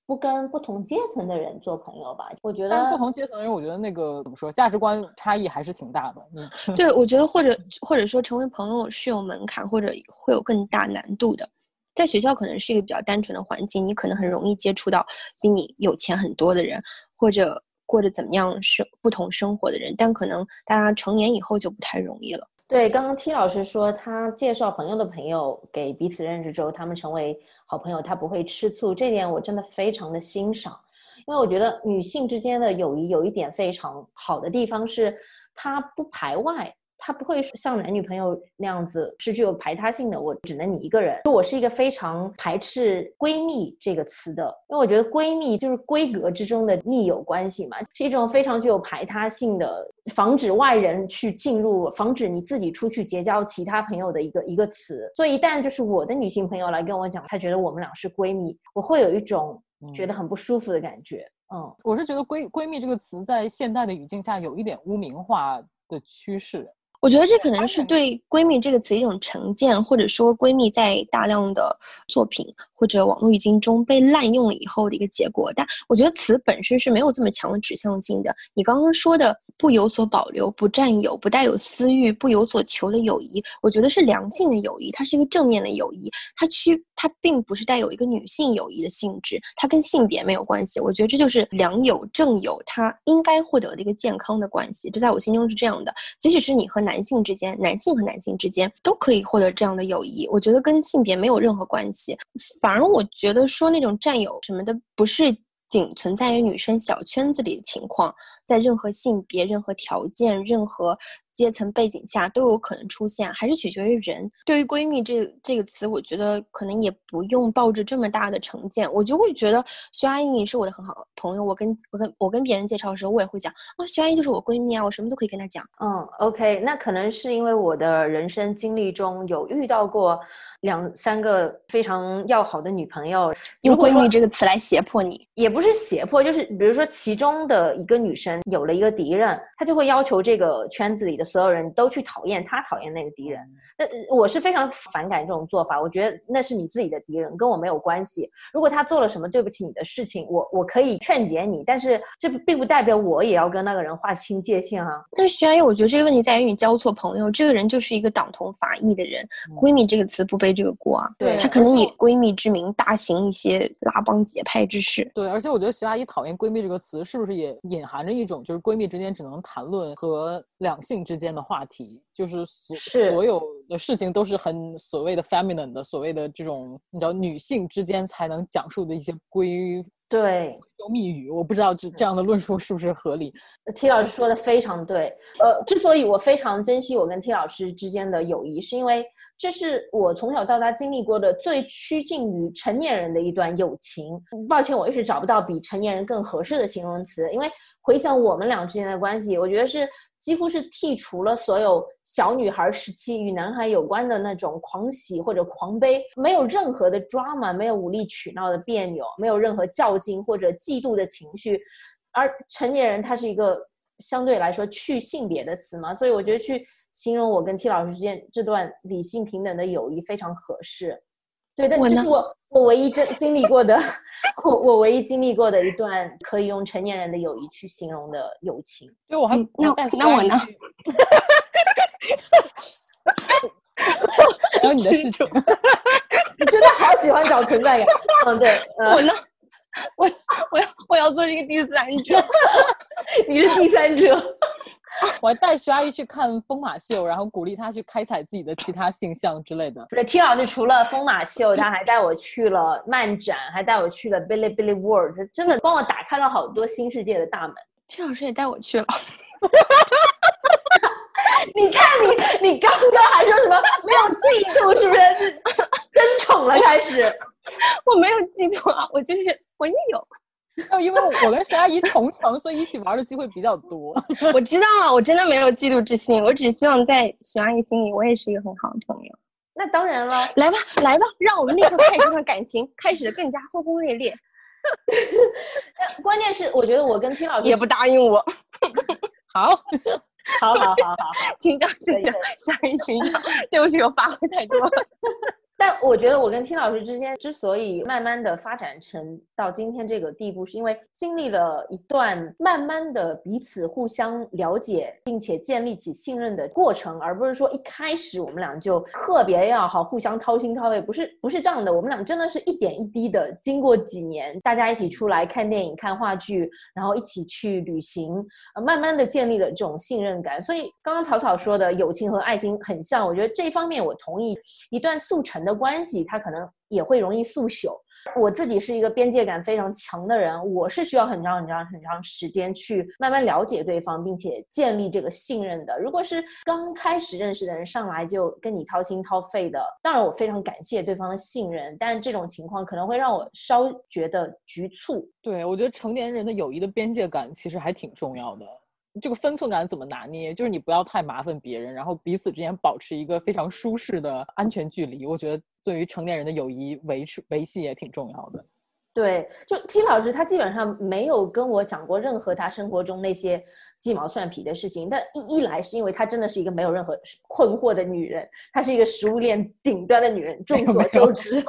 不跟不同阶层的人做朋友吧。我觉得但是不同阶层的人，我觉得那个怎么说，价值观差异还是挺大的。嗯，对，我觉得或者或者说成为朋友是有门槛，或者会有更大难度的。在学校可能是一个比较单纯的环境，你可能很容易接触到比你有钱很多的人，或者过着怎么样生不同生活的人，但可能大家成年以后就不太容易了。对，刚刚 T 老师说他介绍朋友的朋友给彼此认识之后，他们成为好朋友，他不会吃醋，这点我真的非常的欣赏。因为我觉得女性之间的友谊有一点非常好的地方是，它不排外，它不会像男女朋友那样子是具有排他性的。我只能你一个人，就我是一个非常排斥“闺蜜”这个词的，因为我觉得闺蜜就是闺阁之中的密友关系嘛，是一种非常具有排他性的，防止外人去进入，防止你自己出去结交其他朋友的一个一个词。所以一旦就是我的女性朋友来跟我讲，她觉得我们俩是闺蜜，我会有一种觉得很不舒服的感觉。嗯，我是觉得闺闺蜜这个词在现代的语境下有一点污名化的趋势。我觉得这可能是对“闺蜜”这个词一种成见，或者说闺蜜在大量的作品或者网络语境中被滥用了以后的一个结果。但我觉得词本身是没有这么强的指向性的。你刚刚说的不有所保留、不占有、不带有私欲、不有所求的友谊，我觉得是良性的友谊，它是一个正面的友谊，它区它并不是带有一个女性友谊的性质，它跟性别没有关系。我觉得这就是良友、正友它应该获得的一个健康的关系，这在我心中是这样的。即使是你和男男性之间，男性和男性之间都可以获得这样的友谊，我觉得跟性别没有任何关系。反而我觉得说那种占有什么的，不是仅存在于女生小圈子里的情况，在任何性别、任何条件、任何阶层背景下都有可能出现，还是取决于人。对于闺蜜这这个词，我觉得可能也不用抱着这么大的成见。我就会觉得徐阿姨是我的很好朋友，我跟我跟我跟别人介绍的时候，我也会讲啊，徐阿姨就是我闺蜜啊，我什么都可以跟她讲。嗯，OK，那可能是因为我的人生经历中有遇到过两三个非常要好的女朋友，用“如果说闺蜜”这个词来胁迫你，也不是胁迫，就是比如说其中的一个女生，人有了一个敌人，他就会要求这个圈子里的所有人都去讨厌他讨厌那个敌人。那我是非常反感这种做法，我觉得那是你自己的敌人，跟我没有关系。如果他做了什么对不起你的事情，我我可以劝解你，但是这并不代表我也要跟那个人划清界限啊。那徐阿姨，我觉得这个问题在于你交错朋友，这个人就是一个党同伐异的人，闺蜜这个词不背这个锅啊。对她可能以闺蜜之名大行一些拉帮结派之事。对，而且我觉得徐阿姨讨厌“闺蜜”这个词，是不是也隐含着一种就是闺蜜之间只能谈论和两性之间的话题，就是所是所有的事情都是很所谓的 feminine 的，所谓的这种你知道女性之间才能讲述的一些闺对，幽密语，我不知道这这样的论述是不是合理。T 老师说的非常对。呃，之所以我非常珍惜我跟 T 老师之间的友谊，是因为这是我从小到大经历过的最趋近于成年人的一段友情。抱歉，我一直找不到比成年人更合适的形容词，因为回想我们俩之间的关系，我觉得是几乎是剔除了所有小女孩时期与男孩有关的那种狂喜或者狂悲，没有任何的 drama，没有无理取闹的别扭，没有任何较劲或者嫉妒的情绪。而成年人他是一个相对来说去性别的词嘛，所以我觉得去形容我跟 T 老师之间这段理性平等的友谊非常合适。对，但这是我我唯一真经历过的，我我唯一经历过的一段可以用成年人的友谊去形容的友情。对，我还嗯那带那我呢去？还有你的事情，你真的好喜欢找存在感。嗯，对，呃我，呢？我 我要我要做这个第三者。你是第三者。我还带徐阿姨去看疯马秀，然后鼓励她去开采自己的其他性向之类的。不是 T 老师除了疯马秀，他还带我去了漫展，还带我去了 Billy Billy World，真的帮我打开了好多新世界的大门。T 老师也带我去了，你看你，你刚刚还说什么没有嫉妒，是不是？是争宠了开始。我没有嫉妒啊，我就是我也有。哦因为我跟徐阿姨同城，所以一起玩的机会比较多。我知道了，我真的没有嫉妒之心，我只希望在徐阿姨心里，我也是一个很好的朋友。那当然了，来吧，来吧，让我们立刻开始这段感情，开始的更加轰轰烈烈。但关键是我觉得我跟听老师也不答应我，好，好好好好好。群长，群长，下一群长，对不起，我发挥太多了。但我觉得我跟听老师之间之所以慢慢的发展成到今天这个地步，是因为经历了一段慢慢的彼此互相了解，并且建立起信任的过程，而不是说一开始我们俩就特别要好，互相掏心掏肺，不是不是这样的。我们俩真的是一点一滴的，经过几年，大家一起出来看电影、看话剧，然后一起去旅行，慢慢的建立了这种信任感。所以刚刚草草说的友情和爱情很像，我觉得这方面我同意。一段速成的的关系，它可能也会容易速朽。我自己是一个边界感非常强的人，我是需要很长很长很长时间去慢慢了解对方，并且建立这个信任的。如果是刚开始认识的人上来就跟你掏心掏肺的，当然我非常感谢对方的信任，但这种情况可能会让我稍觉得局促。对我觉得成年人的友谊的边界感其实还挺重要的。这个分寸感怎么拿捏？就是你不要太麻烦别人，然后彼此之间保持一个非常舒适的安全距离。我觉得对于成年人的友谊维持维系也挺重要的。对，就 T 老师他基本上没有跟我讲过任何他生活中那些鸡毛蒜皮的事情。但一一来是因为她真的是一个没有任何困惑的女人，她是一个食物链顶端的女人，众所周知。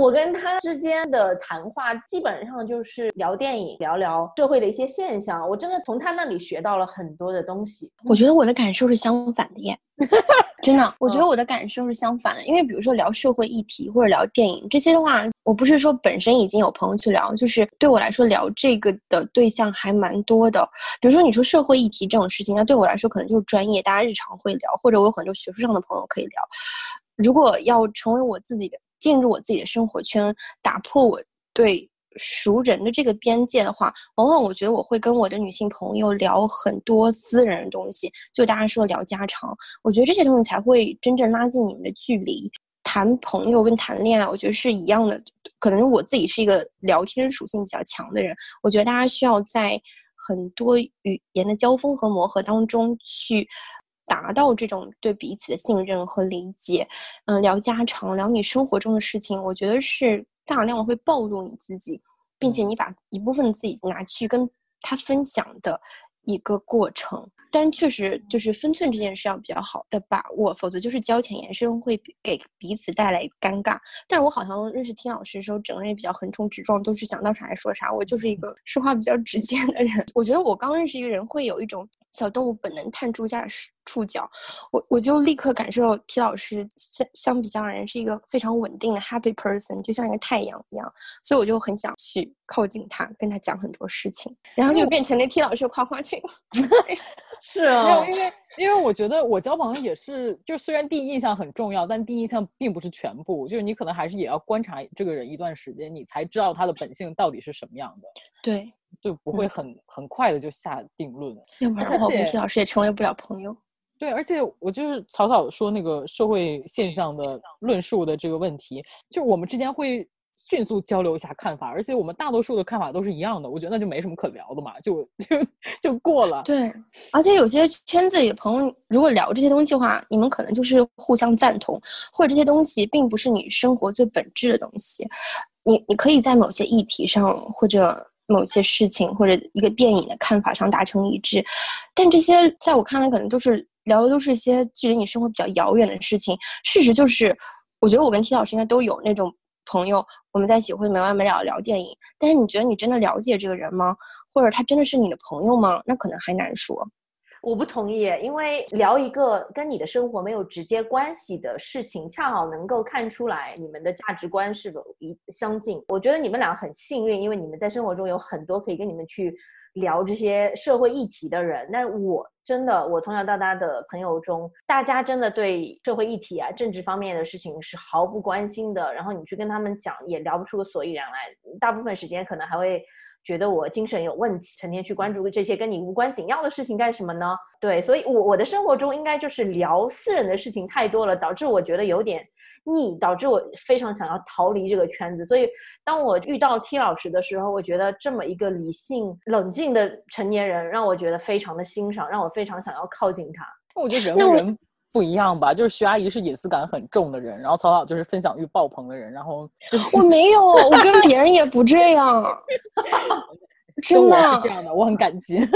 我跟他之间的谈话基本上就是聊电影，聊聊社会的一些现象。我真的从他那里学到了很多的东西。我觉得我的感受是相反的耶，真的，我觉得我的感受是相反的。因为比如说聊社会议题或者聊电影这些的话，我不是说本身已经有朋友去聊，就是对我来说聊这个的对象还蛮多的。比如说你说社会议题这种事情，那对我来说可能就是专业，大家日常会聊，或者我有很多学术上的朋友可以聊。如果要成为我自己的，进入我自己的生活圈，打破我对熟人的这个边界的话，往往我觉得我会跟我的女性朋友聊很多私人的东西，就大家说聊家常，我觉得这些东西才会真正拉近你们的距离。谈朋友跟谈恋爱，我觉得是一样的。可能我自己是一个聊天属性比较强的人，我觉得大家需要在很多语言的交锋和磨合当中去达到这种对彼此的信任和理解。嗯，聊家常，聊你生活中的事情，我觉得是大量会暴露你自己，并且你把一部分自己拿去跟他分享的一个过程。但确实就是分寸这件事要比较好的把握，否则就是交浅言深，会给彼此带来尴尬。但是我好像认识听老师的时候，整个人也比较横冲直撞，都是想到啥说啥。我就是一个说话比较直接的人。我觉得我刚认识一个人，会有一种小动物本能探出下触角，我我就立刻感受到 T 老师相相比较而言是一个非常稳定的 happy person，就像一个太阳一样，所以我就很想去靠近他，跟他讲很多事情，然后就变成那 T 老师的夸夸群。是啊，因为因为我觉得我交朋友也是，就虽然第一印象很重要，但第一印象并不是全部，就是你可能还是也要观察这个人一段时间，你才知道他的本性到底是什么样的。对，就不会很很快的就下定论。要不然我跟 T 老师也成为不了朋友。对，而且我就是草草说那个社会现象的论述的这个问题，就我们之间会迅速交流一下看法，而且我们大多数的看法都是一样的，我觉得那就没什么可聊的嘛，就就就过了。对，而且有些圈子里的朋友，如果聊这些东西的话，你们可能就是互相赞同，或者这些东西并不是你生活最本质的东西，你你可以在某些议题上或者。某些事情或者一个电影的看法上达成一致，但这些在我看来可能都是聊的都是一些距离你生活比较遥远的事情。事实就是，我觉得我跟 T 老师应该都有那种朋友，我们在一起会没完没了聊电影。但是你觉得你真的了解这个人吗？或者他真的是你的朋友吗？那可能还难说。我不同意，因为聊一个跟你的生活没有直接关系的事情，恰好能够看出来你们的价值观是否一相近。我觉得你们俩很幸运，因为你们在生活中有很多可以跟你们去聊这些社会议题的人。那我真的，我从小到大的朋友中，大家真的对社会议题啊、政治方面的事情是毫不关心的。然后你去跟他们讲，也聊不出个所以然来。大部分时间可能还会。觉得我精神有问题，成天去关注这些跟你无关紧要的事情干什么呢？对，所以，我我的生活中应该就是聊私人的事情太多了，导致我觉得有点腻，导致我非常想要逃离这个圈子。所以，当我遇到 T 老师的时候，我觉得这么一个理性、冷静的成年人，让我觉得非常的欣赏，让我非常想要靠近他。那我觉得人和人。不一样吧？就是徐阿姨是隐私感很重的人，然后草草就是分享欲爆棚的人，然后我没有，我跟别人也不这样，真的是这样的，我很感激。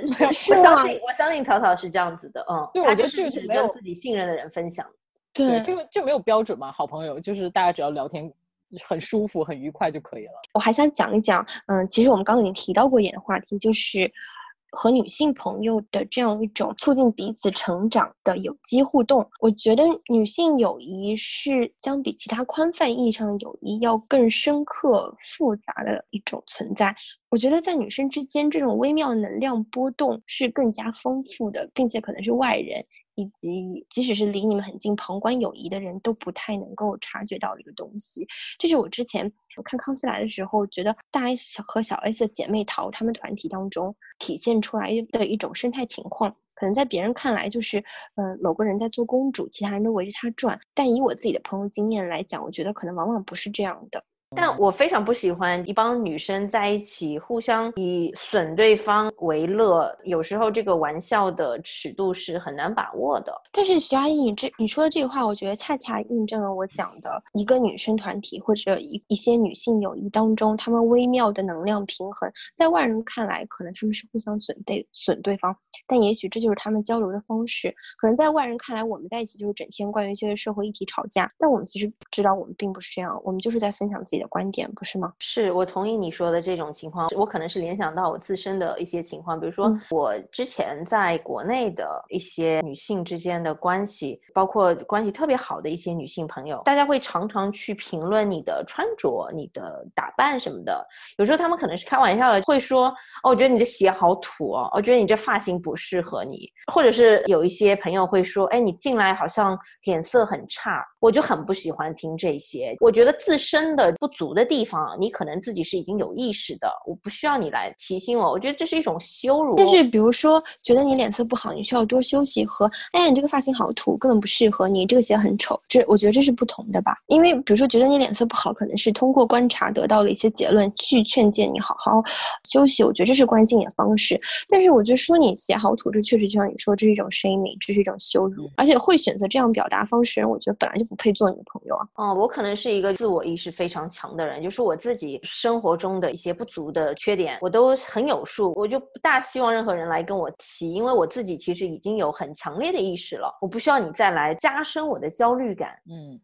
是我相信，我相信草草是这样子的，嗯，对，我觉得这个只跟自己信任的人分享，对，这个就没有标准嘛，好朋友就是大家只要聊天很舒服、很愉快就可以了。我还想讲一讲，嗯，其实我们刚刚已经提到过一点的话题，就是。和女性朋友的这样一种促进彼此成长的有机互动，我觉得女性友谊是相比其他宽泛意义上的友谊要更深刻、复杂的一种存在。我觉得在女生之间，这种微妙能量波动是更加丰富的，并且可能是外人。以及，即使是离你们很近、旁观友谊的人都不太能够察觉到的一个东西。这是我之前我看《康熙来》的时候，觉得大 S 和小 S 姐妹淘她们团体当中体现出来的一种生态情况。可能在别人看来就是，嗯，某个人在做公主，其他人都围着她转。但以我自己的朋友经验来讲，我觉得可能往往不是这样的。但我非常不喜欢一帮女生在一起互相以损对方为乐，有时候这个玩笑的尺度是很难把握的。但是徐阿姨，你这你说的这个话，我觉得恰恰印证了我讲的一个女生团体或者一一些女性友谊当中，她们微妙的能量平衡，在外人看来可能她们是互相损对损对方，但也许这就是她们交流的方式。可能在外人看来，我们在一起就是整天关于这些社会议题吵架，但我们其实知道我们并不是这样，我们就是在分享自己。的观点不是吗？是我同意你说的这种情况。我可能是联想到我自身的一些情况，比如说我之前在国内的一些女性之间的关系，包括关系特别好的一些女性朋友，大家会常常去评论你的穿着、你的打扮什么的。有时候他们可能是开玩笑的，会说：“哦，我觉得你的鞋好土哦，我觉得你这发型不适合你。”或者是有一些朋友会说：“哎，你进来好像脸色很差。”我就很不喜欢听这些。我觉得自身的不。足的地方，你可能自己是已经有意识的，我不需要你来提醒我。我觉得这是一种羞辱。但是，比如说，觉得你脸色不好，你需要多休息，和哎呀，你这个发型好土，根本不适合你，这个鞋很丑，这我觉得这是不同的吧？因为，比如说，觉得你脸色不好，可能是通过观察得到了一些结论，去劝诫你好好休息。我觉得这是关心你的方式。但是，我觉得说你鞋好土，这确实就像你说，这是一种 shaming，这是一种羞辱。而且，会选择这样表达方式人，我觉得本来就不配做你的朋友啊。哦，我可能是一个自我意识非常强。强的人，就是我自己生活中的一些不足的缺点，我都很有数，我就不大希望任何人来跟我提，因为我自己其实已经有很强烈的意识了，我不需要你再来加深我的焦虑感。嗯。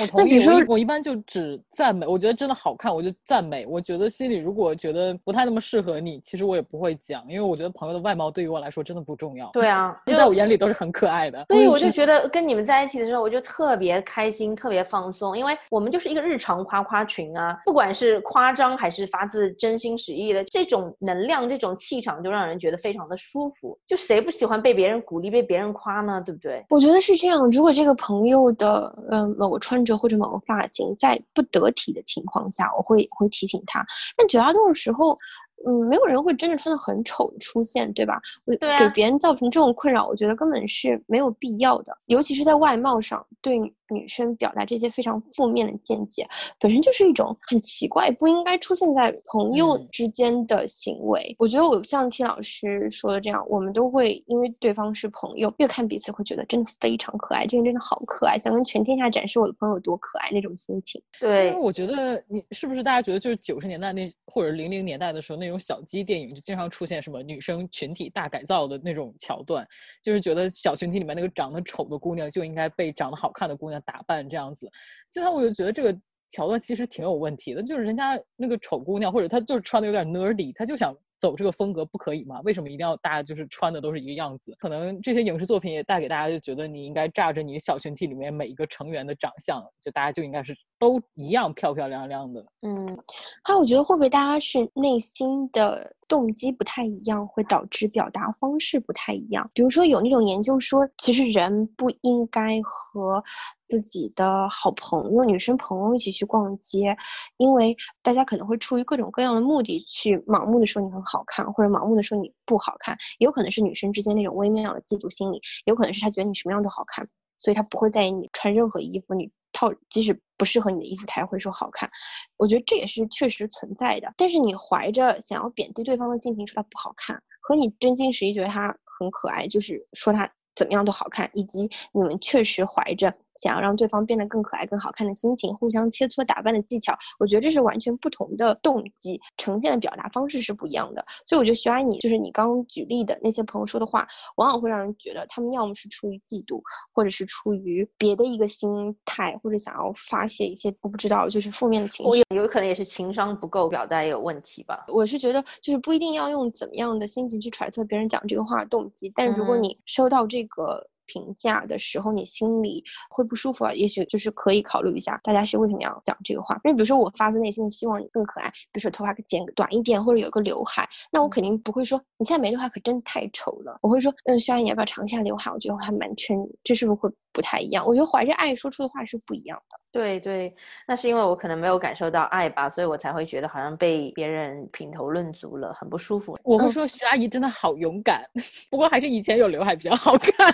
我同意，我我一般就只赞美，我觉得真的好看，我就赞美。我觉得心里如果觉得不太那么适合你，其实我也不会讲，因为我觉得朋友的外貌对于我来说真的不重要。对啊，在我眼里都是很可爱的。所以我就觉得跟你们在一起的时候，我就特别开心，特别放松，因为我们就是一个日常夸夸群啊，不管是夸张还是发自真心实意的，这种能量、这种气场就让人觉得非常的舒服。就谁不喜欢被别人鼓励、被别人夸呢？对不对？我觉得是这样。如果这个朋友的嗯某个穿着或者某个发型在不得体的情况下，我会会提醒他。但绝大多数时候。嗯，没有人会真的穿的很丑出现，对吧？我给别人造成这种困扰，我觉得根本是没有必要的。尤其是在外貌上，对女生表达这些非常负面的见解，本身就是一种很奇怪、不应该出现在朋友之间的行为。我觉得我像听老师说的这样，我们都会因为对方是朋友，越看彼此会觉得真的非常可爱，这个人真的好可爱，想跟全天下展示我的朋友多可爱那种心情。对，因为我觉得你是不是大家觉得就是九十年代那或者零零年代的时候那种。种小鸡电影就经常出现什么女生群体大改造的那种桥段，就是觉得小群体里面那个长得丑的姑娘就应该被长得好看的姑娘打扮这样子。现在我就觉得这个桥段其实挺有问题的，就是人家那个丑姑娘或者她就是穿的有点 nerdy，她就想。走这个风格不可以吗？为什么一定要大家就是穿的都是一个样子？可能这些影视作品也带给大家，就觉得你应该炸着你小群体里面每一个成员的长相，就大家就应该是都一样漂漂亮亮的。嗯，还有我觉得会不会大家是内心的动机不太一样，会导致表达方式不太一样？比如说有那种研究说，其实人不应该和。自己的好朋友、女生朋友一起去逛街，因为大家可能会出于各种各样的目的去盲目的说你很好看，或者盲目的说你不好看，也有可能是女生之间那种微妙的嫉妒心理，有可能是他觉得你什么样都好看，所以他不会在意你穿任何衣服，你套即使不适合你的衣服，他也会说好看。我觉得这也是确实存在的。但是你怀着想要贬低对方的心情说他不好看，和你真心实意觉得他很可爱，就是说他怎么样都好看，以及你们确实怀着。想要让对方变得更可爱、更好看的心情，互相切磋打扮的技巧，我觉得这是完全不同的动机，呈现的表达方式是不一样的。所以我觉得徐阿姨就是你刚刚举例的那些朋友说的话，往往会让人觉得他们要么是出于嫉妒，或者是出于别的一个心态，或者想要发泄一些我不知道就是负面的情绪，有可能也是情商不够，表达也有问题吧。我是觉得就是不一定要用怎么样的心情去揣测别人讲这个话的动机，但如果你收到这个。评价的时候，你心里会不舒服啊？也许就是可以考虑一下，大家是为什么要讲这个话？因为比如说我发自内心的希望你更可爱，比如说头发剪短一点，或者有个刘海，那我肯定不会说你现在没刘海可真太丑了。我会说，嗯，虽然你要不要尝一下刘海？我觉得我还蛮衬你，这是不是会不太一样？我觉得怀着爱说出的话是不一样的。对对，那是因为我可能没有感受到爱吧，所以我才会觉得好像被别人评头论足了，很不舒服。我会说徐阿姨真的好勇敢，不过还是以前有刘海比较好看。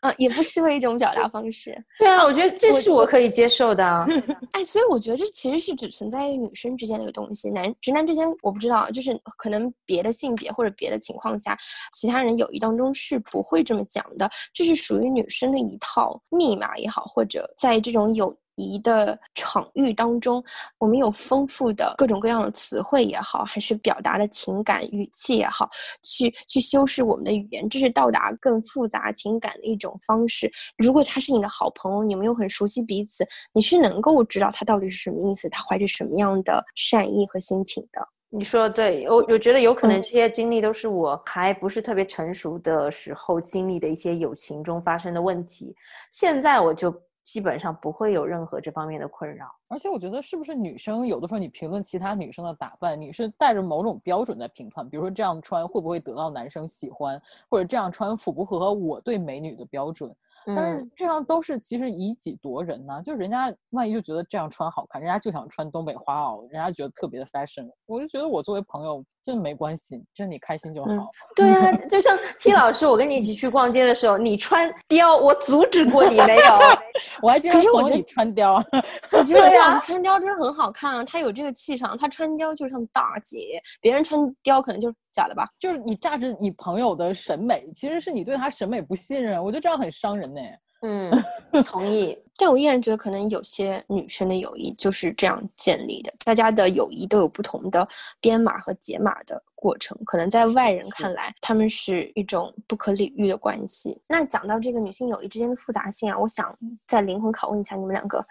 啊，也不失为一种表达方式。对啊，我觉得这是我可以接受的。哎，所以我觉得这其实是只存在于女生之间的一个东西，男直男之间我不知道，就是可能别的性别或者别的情况下，其他人友谊当中是不会这么讲的。这是属于女生的一套密码也好，或者在这种友。仪的场域当中，我们有丰富的各种各样的词汇也好，还是表达的情感语气也好，去去修饰我们的语言，这是到达更复杂情感的一种方式。如果他是你的好朋友，你们又很熟悉彼此，你是能够知道他到底是什么意思，他怀着什么样的善意和心情的。你说的对，我我觉得有可能这些经历都是我还不是特别成熟的时候经历的一些友情中发生的问题。现在我就。基本上不会有任何这方面的困扰，而且我觉得是不是女生有的时候你评论其他女生的打扮，你是带着某种标准在评判，比如说这样穿会不会得到男生喜欢，或者这样穿符不符合我对美女的标准。但是这样都是其实以己度人呢，就是人家万一就觉得这样穿好看，人家就想穿东北花袄，人家觉得特别的 fashion，我就觉得我作为朋友真的没关系，就是你开心就好。对啊，就像 T 老师，我跟你一起去逛街的时候，你穿貂，我阻止过你没有？我还经常说你穿貂，我 觉得这样穿貂真的很好看啊，他有这个气场，他穿貂就像大姐，别人穿貂可能就是。假的吧，就是你榨着你朋友的审美，其实是你对他审美不信任，我觉得这样很伤人呢。嗯，同意。但我依然觉得，可能有些女生的友谊就是这样建立的。大家的友谊都有不同的编码和解码的过程，可能在外人看来，他们是一种不可理喻的关系。那讲到这个女性友谊之间的复杂性啊，我想再灵魂拷问一下你们两个：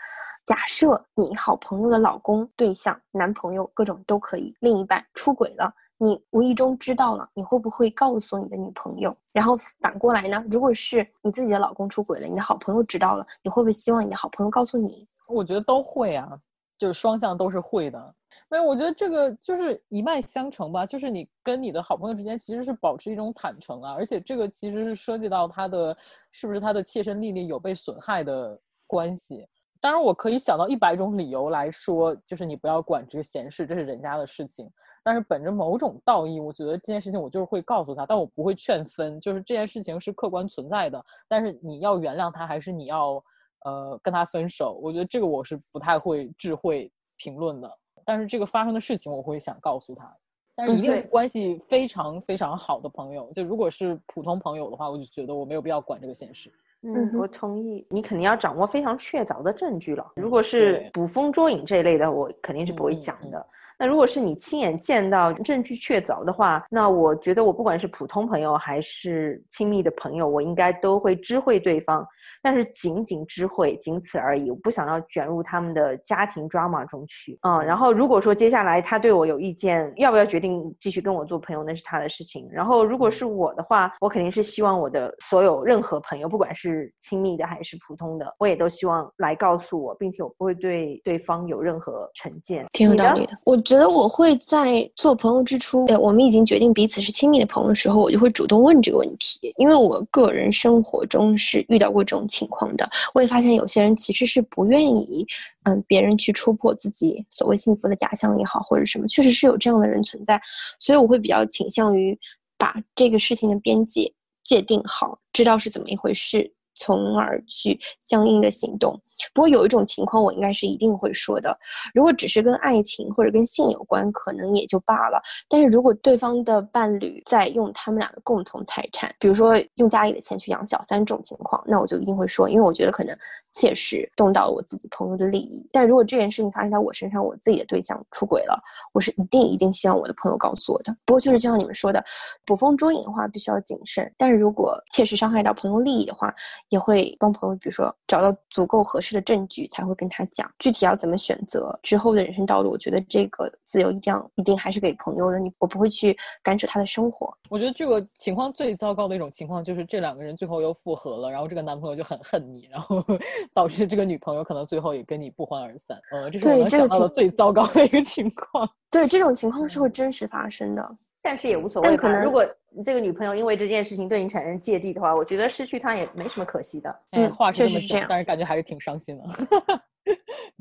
假设你好朋友的老公、对象、男朋友各种都可以，另一半出轨了。你无意中知道了，你会不会告诉你的女朋友？然后反过来呢？如果是你自己的老公出轨了，你的好朋友知道了，你会不会希望你的好朋友告诉你？我觉得都会啊，就是双向都是会的。没有，我觉得这个就是一脉相承吧。就是你跟你的好朋友之间其实是保持一种坦诚啊，而且这个其实是涉及到他的是不是他的切身利益有被损害的关系。当然，我可以想到一百种理由来说，就是你不要管这个闲事，这是人家的事情。但是本着某种道义，我觉得这件事情我就是会告诉他，但我不会劝分。就是这件事情是客观存在的，但是你要原谅他，还是你要呃跟他分手？我觉得这个我是不太会智慧评论的。但是这个发生的事情，我会想告诉他。但是一定是关系非常非常好的朋友。就如果是普通朋友的话，我就觉得我没有必要管这个闲事。嗯，我同意。你肯定要掌握非常确凿的证据了。如果是捕风捉影这一类的，我肯定是不会讲的。那如果是你亲眼见到证据确凿的话，那我觉得我不管是普通朋友还是亲密的朋友，我应该都会知会对方，但是仅仅知会，仅此而已。我不想要卷入他们的家庭 drama 中去。嗯，然后如果说接下来他对我有意见，要不要决定继续跟我做朋友，那是他的事情。然后如果是我的话，我肯定是希望我的所有任何朋友，不管是亲密的还是普通的，我也都希望来告诉我，并且我不会对对方有任何成见。挺有道理的，我。觉得我会在做朋友之初，我们已经决定彼此是亲密的朋友的时候，我就会主动问这个问题，因为我个人生活中是遇到过这种情况的。我也发现有些人其实是不愿意，嗯，别人去戳破自己所谓幸福的假象也好，或者什么，确实是有这样的人存在。所以我会比较倾向于把这个事情的边界界定好，知道是怎么一回事，从而去相应的行动。不过有一种情况，我应该是一定会说的。如果只是跟爱情或者跟性有关，可能也就罢了。但是如果对方的伴侣在用他们俩的共同财产，比如说用家里的钱去养小三这种情况，那我就一定会说，因为我觉得可能切实动到了我自己朋友的利益。但如果这件事情发生在我身上，我自己的对象出轨了，我是一定一定希望我的朋友告诉我的。不过确实就像你们说的，捕风捉影的话必须要谨慎。但是如果切实伤害到朋友利益的话，也会帮朋友，比如说找到足够合适。的证据才会跟他讲具体要怎么选择之后的人生道路。我觉得这个自由一定要一定还是给朋友的。你我不会去干涉他的生活。我觉得这个情况最糟糕的一种情况就是这两个人最后又复合了，然后这个男朋友就很恨你，然后 导致这个女朋友可能最后也跟你不欢而散。呃，这是我想到的最糟糕的一个情况。对，这种情况是会真实发生的。但是也无所谓。但可能如果这个女朋友因为这件事情对你产生芥蒂的话，我觉得失去她也没什么可惜的。嗯，话确实是这样，但是感觉还是挺伤心的。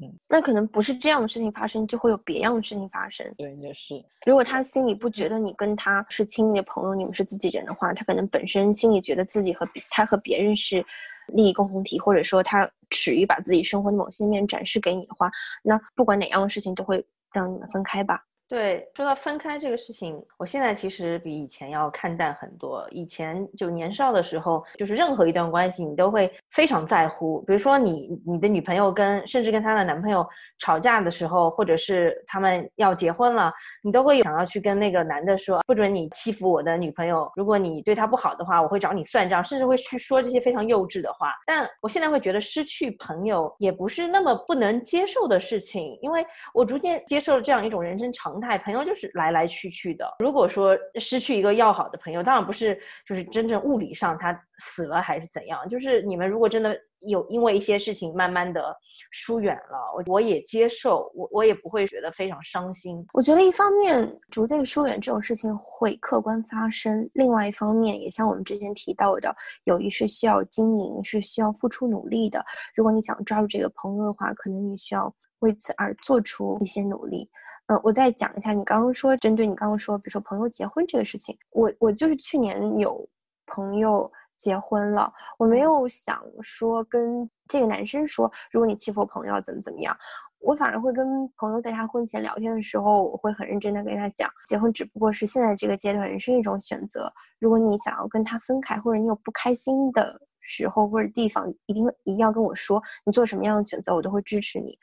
嗯，那可能不是这样的事情发生，就会有别样的事情发生。对，也是。如果他心里不觉得你跟他是亲密的朋友，你们是自己人的话，他可能本身心里觉得自己和他和别人是利益共同体，或者说他耻于把自己生活的某些面展示给你的话，那不管哪样的事情都会让你们分开吧。对，说到分开这个事情，我现在其实比以前要看淡很多。以前就年少的时候，就是任何一段关系，你都会非常在乎。比如说你你的女朋友跟甚至跟她的男朋友吵架的时候，或者是他们要结婚了，你都会想要去跟那个男的说，不准你欺负我的女朋友。如果你对她不好的话，我会找你算账，甚至会去说这些非常幼稚的话。但我现在会觉得失去朋友也不是那么不能接受的事情，因为我逐渐接受了这样一种人生常。态朋友就是来来去去的。如果说失去一个要好的朋友，当然不是就是真正物理上他死了还是怎样，就是你们如果真的有因为一些事情慢慢的疏远了，我我也接受，我我也不会觉得非常伤心。我觉得一方面逐渐疏远这种事情会客观发生，另外一方面也像我们之前提到的，友谊是需要经营，是需要付出努力的。如果你想抓住这个朋友的话，可能你需要为此而做出一些努力。嗯，我再讲一下，你刚刚说针对你刚刚说，比如说朋友结婚这个事情，我我就是去年有朋友结婚了，我没有想说跟这个男生说，如果你欺负我朋友怎么怎么样，我反而会跟朋友在他婚前聊天的时候，我会很认真的跟他讲，结婚只不过是现在这个阶段人生一种选择，如果你想要跟他分开，或者你有不开心的。时候或者地方，一定一定要跟我说，你做什么样的选择，我都会支持你。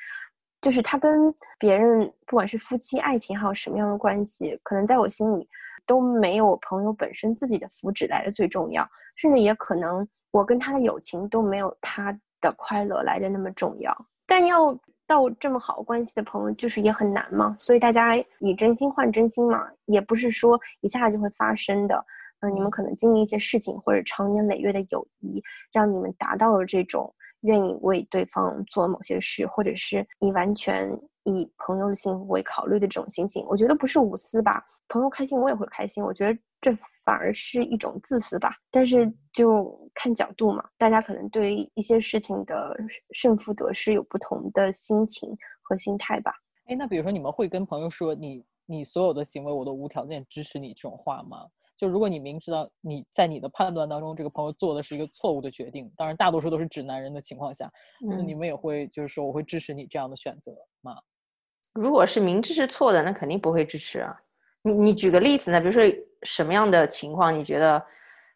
就是他跟别人，不管是夫妻、爱情，还有什么样的关系，可能在我心里都没有朋友本身自己的福祉来的最重要，甚至也可能我跟他的友情都没有他的快乐来的那么重要。但要到这么好关系的朋友，就是也很难嘛。所以大家以真心换真心嘛，也不是说一下就会发生的。嗯，你们可能经历一些事情，或者长年累月的友谊，让你们达到了这种。愿意为对方做某些事，或者是以完全以朋友的幸福为考虑的这种心情，我觉得不是无私吧。朋友开心，我也会开心。我觉得这反而是一种自私吧。但是就看角度嘛，大家可能对一些事情的胜负得失有不同的心情和心态吧。哎，那比如说你们会跟朋友说你你所有的行为我都无条件支持你这种话吗？就如果你明知道你在你的判断当中，这个朋友做的是一个错误的决定，当然大多数都是指男人的情况下，那你们也会就是说我会支持你这样的选择吗？如果是明知是错的，那肯定不会支持啊。你你举个例子呢？比如说什么样的情况你觉得？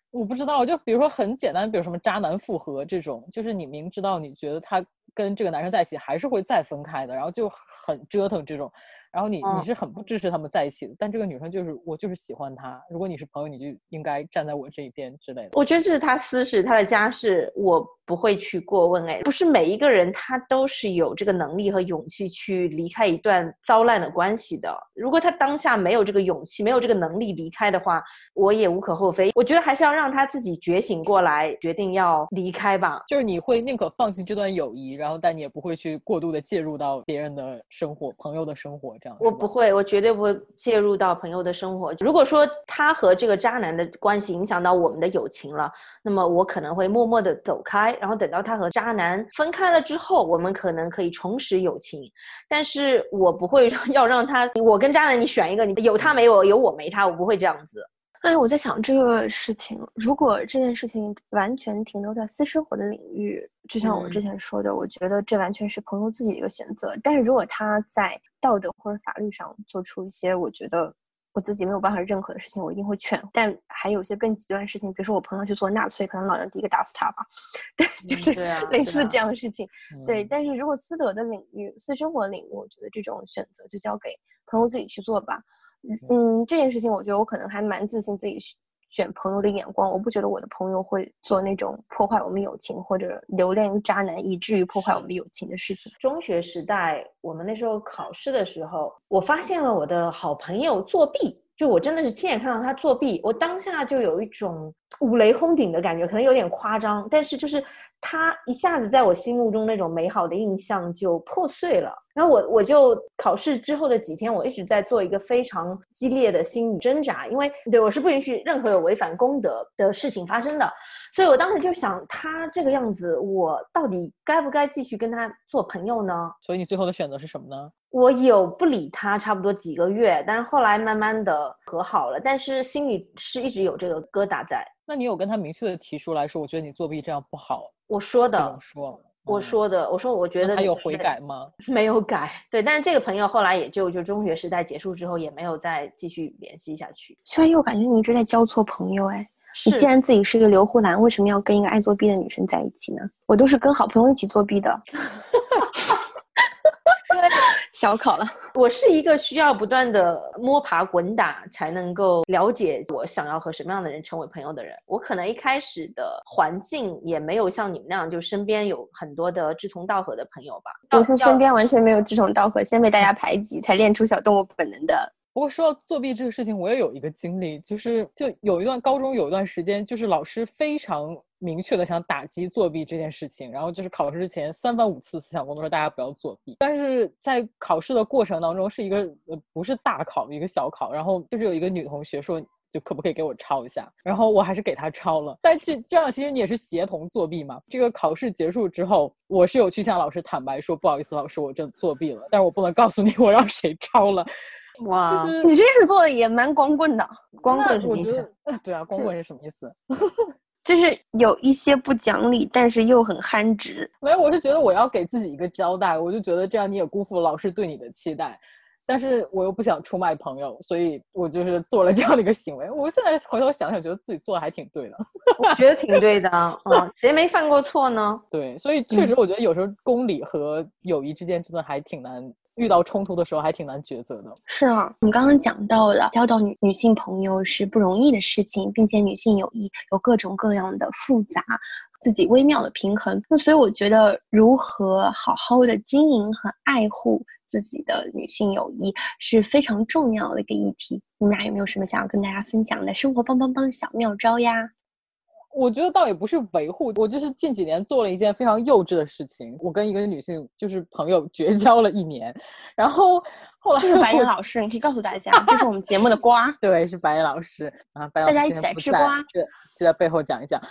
我不知道，就比如说很简单，比如什么渣男复合这种，就是你明知道你觉得他跟这个男生在一起还是会再分开的，然后就很折腾这种。然后你你是很不支持他们在一起的，但这个女生就是我就是喜欢他。如果你是朋友，你就应该站在我这一边之类的。我觉得这是他私事，他的家事，我不会去过问。哎，不是每一个人他都是有这个能力和勇气去离开一段糟烂的关系的。如果他当下没有这个勇气，没有这个能力离开的话，我也无可厚非。我觉得还是要让他自己觉醒过来，决定要离开吧。就是你会宁可放弃这段友谊，然后但你也不会去过度的介入到别人的生活、朋友的生活这样。我不会，我绝对不会介入到朋友的生活。如果说他和这个渣男的关系影响到我们的友情了，那么我可能会默默的走开，然后等到他和渣男分开了之后，我们可能可以重拾友情。但是我不会 要让他，我跟渣男你选一个，你有他没有，有我没他，我不会这样子。哎，我在想这个事情，如果这件事情完全停留在私生活的领域，就像我之前说的，我觉得这完全是朋友自己的一个选择。但是如果他在道德或者法律上做出一些我觉得我自己没有办法认可的事情，我一定会劝。但还有一些更极端的事情，比如说我朋友去做纳粹，可能老娘第一个打死他吧。对，就是类似这样的事情。对，但是如果私德的领域、私生活领域，我觉得这种选择就交给朋友自己去做吧。嗯，这件事情我觉得我可能还蛮自信自己选朋友的眼光，我不觉得我的朋友会做那种破坏我们友情或者留恋于渣男以至于破坏我们友情的事情。中学时代，我们那时候考试的时候，我发现了我的好朋友作弊，就我真的是亲眼看到他作弊，我当下就有一种五雷轰顶的感觉，可能有点夸张，但是就是他一下子在我心目中那种美好的印象就破碎了。然后我我就考试之后的几天，我一直在做一个非常激烈的心理挣扎，因为对我是不允许任何有违反公德的事情发生的，所以我当时就想，他这个样子，我到底该不该继续跟他做朋友呢？所以你最后的选择是什么呢？我有不理他差不多几个月，但是后来慢慢的和好了，但是心里是一直有这个疙瘩在。那你有跟他明确的提出来说，我觉得你作弊这样不好？我说的。说。我说的，我说我觉得他有悔改吗？没有改，对。但是这个朋友后来也就就中学时代结束之后，也没有再继续联系下去。虽然我感觉你一直在交错朋友，哎，你既然自己是一个刘胡兰，为什么要跟一个爱作弊的女生在一起呢？我都是跟好朋友一起作弊的。小考了，我是一个需要不断的摸爬滚打才能够了解我想要和什么样的人成为朋友的人。我可能一开始的环境也没有像你们那样，就身边有很多的志同道合的朋友吧。我是身边完全没有志同道合，先被大家排挤，才练出小动物本能的。不过说到作弊这个事情，我也有一个经历，就是就有一段高中有一段时间，就是老师非常。明确的想打击作弊这件事情，然后就是考试之前三番五次思想工作说大家不要作弊。但是在考试的过程当中是一个呃不是大考一个小考，然后就是有一个女同学说就可不可以给我抄一下，然后我还是给她抄了。但是这样其实你也是协同作弊嘛。这个考试结束之后，我是有去向老师坦白说不好意思，老师我真作弊了，但是我不能告诉你我让谁抄了。哇，你这是做的也蛮光棍的。光棍什么意思？对啊，光棍是什么意思？就是有一些不讲理，但是又很憨直。没有，我是觉得我要给自己一个交代，我就觉得这样你也辜负了老师对你的期待。但是我又不想出卖朋友，所以我就是做了这样的一个行为。我现在回头想想，觉得自己做的还挺对的。我觉得挺对的，嗯，谁没犯过错呢？对，所以确实，我觉得有时候公理和友谊之间真的还挺难。遇到冲突的时候还挺难抉择的。是啊，我们刚刚讲到了交到女女性朋友是不容易的事情，并且女性友谊有各种各样的复杂，自己微妙的平衡。那所以我觉得，如何好好的经营和爱护自己的女性友谊是非常重要的一个议题。你们俩有没有什么想要跟大家分享的生活帮帮帮小妙招呀？我觉得倒也不是维护，我就是近几年做了一件非常幼稚的事情。我跟一个女性就是朋友绝交了一年，然后后来这是白岩老师，你可以告诉大家，这是我们节目的瓜。对，是白岩老师啊，白老师大家一起来吃瓜，对，就在背后讲一讲。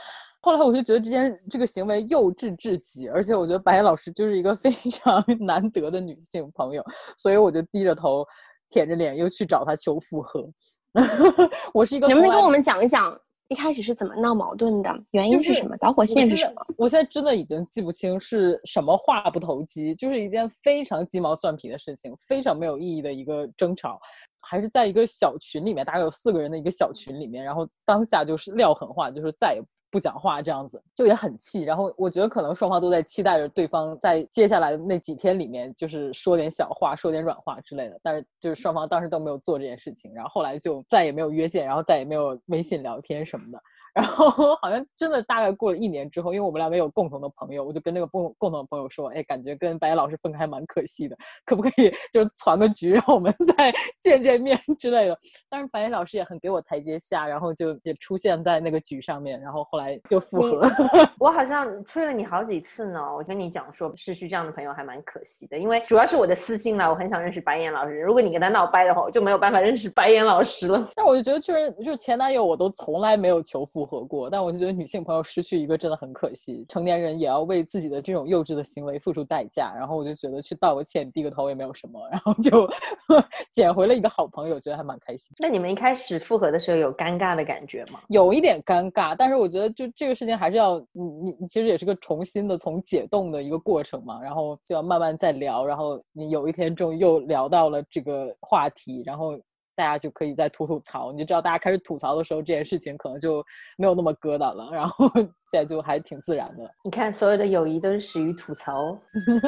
后来我就觉得这件这个行为幼稚至极，而且我觉得白岩老师就是一个非常 难得的女性朋友，所以我就低着头舔着脸又去找她求复合。我是一个，能不能跟我们讲一讲？一开始是怎么闹矛盾的？原因是什么？导火线是什么？我现在真的已经记不清是什么话不投机，就是一件非常鸡毛蒜皮的事情，非常没有意义的一个争吵，还是在一个小群里面，大概有四个人的一个小群里面，然后当下就是撂狠话，就是再也。不讲话这样子就也很气，然后我觉得可能双方都在期待着对方在接下来那几天里面，就是说点小话，说点软话之类的。但是就是双方当时都没有做这件事情，然后后来就再也没有约见，然后再也没有微信聊天什么的。然后好像真的大概过了一年之后，因为我们两个有共同的朋友，我就跟那个共共同的朋友说，哎，感觉跟白岩老师分开还蛮可惜的，可不可以就攒个局，让我们再 见见面之类的？但是白岩老师也很给我台阶下，然后就也出现在那个局上面，然后后来就复合。我好像催了你好几次呢，我跟你讲说失去这样的朋友还蛮可惜的，因为主要是我的私心啦，我很想认识白岩老师。如果你跟他闹掰的话，我就没有办法认识白岩老师了。但我就觉得确实，就前男友我都从来没有求复。合过，但我就觉得女性朋友失去一个真的很可惜。成年人也要为自己的这种幼稚的行为付出代价。然后我就觉得去道个歉、低个头也没有什么，然后就 捡回了一个好朋友，觉得还蛮开心。那你们一开始复合的时候有尴尬的感觉吗？有一点尴尬，但是我觉得就这个事情还是要你你你其实也是个重新的从解冻的一个过程嘛，然后就要慢慢再聊。然后你有一天终于又聊到了这个话题，然后。大家就可以再吐吐槽，你就知道大家开始吐槽的时候，这件事情可能就没有那么疙瘩了，然后 现在就还挺自然的。你看，所有的友谊都是始于吐槽。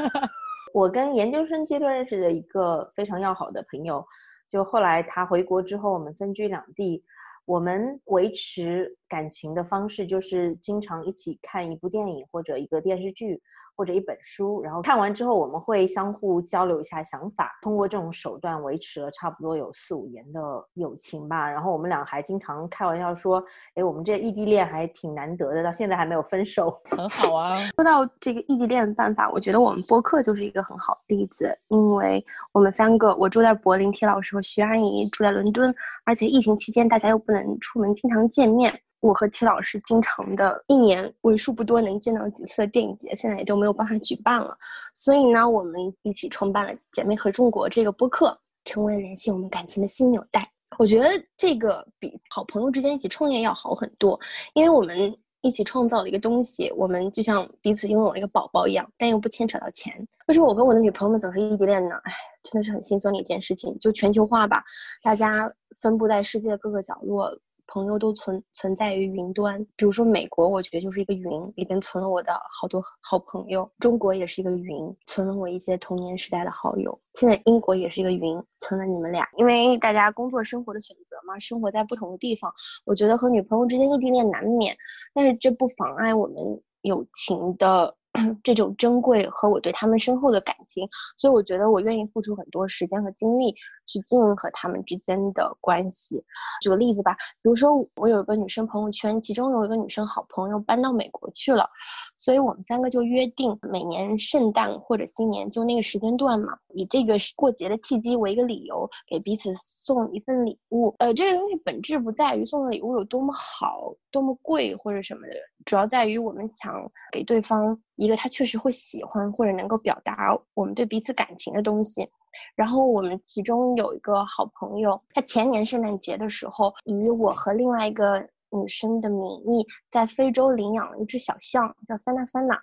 我跟研究生阶段认识的一个非常要好的朋友，就后来他回国之后，我们分居两地，我们维持。感情的方式就是经常一起看一部电影或者一个电视剧或者一本书，然后看完之后我们会相互交流一下想法，通过这种手段维持了差不多有四五年的友情吧。然后我们俩还经常开玩笑说：“哎，我们这异地恋还挺难得的，到现在还没有分手，很好啊。”说到这个异地恋办法，我觉得我们播客就是一个很好的例子，因为我们三个，我住在柏林，T 老师和徐阿姨住在伦敦，而且疫情期间大家又不能出门，经常见面。我和齐老师经常的一年为数不多能见到几次的电影节，现在也都没有办法举办了。所以呢，我们一起创办了《姐妹和中国》这个播客，成为了联系我们感情的新纽带。我觉得这个比好朋友之间一起创业要好很多，因为我们一起创造了一个东西，我们就像彼此拥有了一个宝宝一样，但又不牵扯到钱。为什么我跟我的女朋友们总是异地恋呢？哎，真的是很心酸的一件事情。就全球化吧，大家分布在世界各个角落。朋友都存存在于云端，比如说美国，我觉得就是一个云，里边存了我的好多好朋友；中国也是一个云，存了我一些童年时代的好友。现在英国也是一个云，存了你们俩。因为大家工作生活的选择嘛，生活在不同的地方，我觉得和女朋友之间异地恋难免，但是这不妨碍我们友情的。这种珍贵和我对他们深厚的感情，所以我觉得我愿意付出很多时间和精力去经营和他们之间的关系。举个例子吧，比如说我有一个女生朋友圈，其中有一个女生好朋友搬到美国去了，所以我们三个就约定每年圣诞或者新年就那个时间段嘛，以这个过节的契机为一个理由，给彼此送一份礼物。呃，这个东西本质不在于送的礼物有多么好、多么贵或者什么的，主要在于我们想给对方。一个他确实会喜欢或者能够表达我们对彼此感情的东西，然后我们其中有一个好朋友，他前年圣诞节的时候，以我和另外一个女生的名义，在非洲领养了一只小象，叫三娜三娜，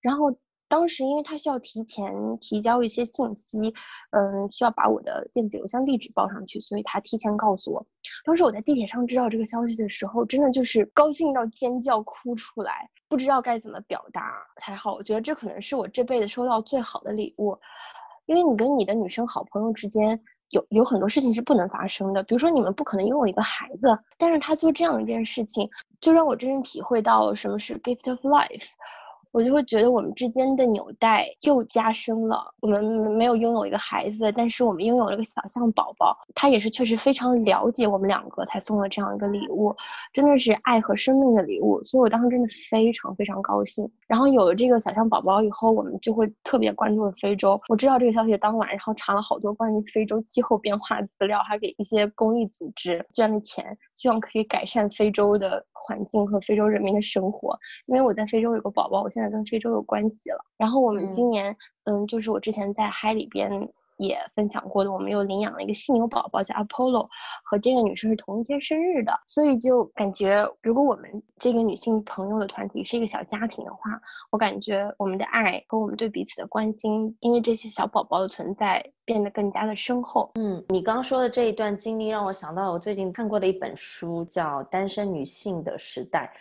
然后。当时因为他需要提前提交一些信息，嗯，需要把我的电子邮箱地址报上去，所以他提前告诉我。当时我在地铁上知道这个消息的时候，真的就是高兴到尖叫哭出来，不知道该怎么表达才好。我觉得这可能是我这辈子收到最好的礼物，因为你跟你的女生好朋友之间有有很多事情是不能发生的，比如说你们不可能拥有一个孩子，但是他做这样一件事情，就让我真正体会到什么是 gift of life。我就会觉得我们之间的纽带又加深了。我们没有拥有一个孩子，但是我们拥有了个小象宝宝，他也是确实非常了解我们两个才送了这样一个礼物，真的是爱和生命的礼物。所以我当时真的非常非常高兴。然后有了这个小象宝宝以后，我们就会特别关注非洲。我知道这个消息当晚，然后查了好多关于非洲气候变化的资料，还给一些公益组织捐了钱，希望可以改善非洲的环境和非洲人民的生活。因为我在非洲有个宝宝，我现在跟非洲有关系了。然后我们今年，嗯，就是我之前在嗨里边也分享过的，我们又领养了一个犀牛宝宝，叫 Apollo，和这个女生是同一天生日的，所以就感觉，如果我们这个女性朋友的团体是一个小家庭的话，我感觉我们的爱和我们对彼此的关心，因为这些小宝宝的存在，变得更加的深厚。嗯，你刚说的这一段经历让我想到我最近看过的一本书，叫《单身女性的时代》。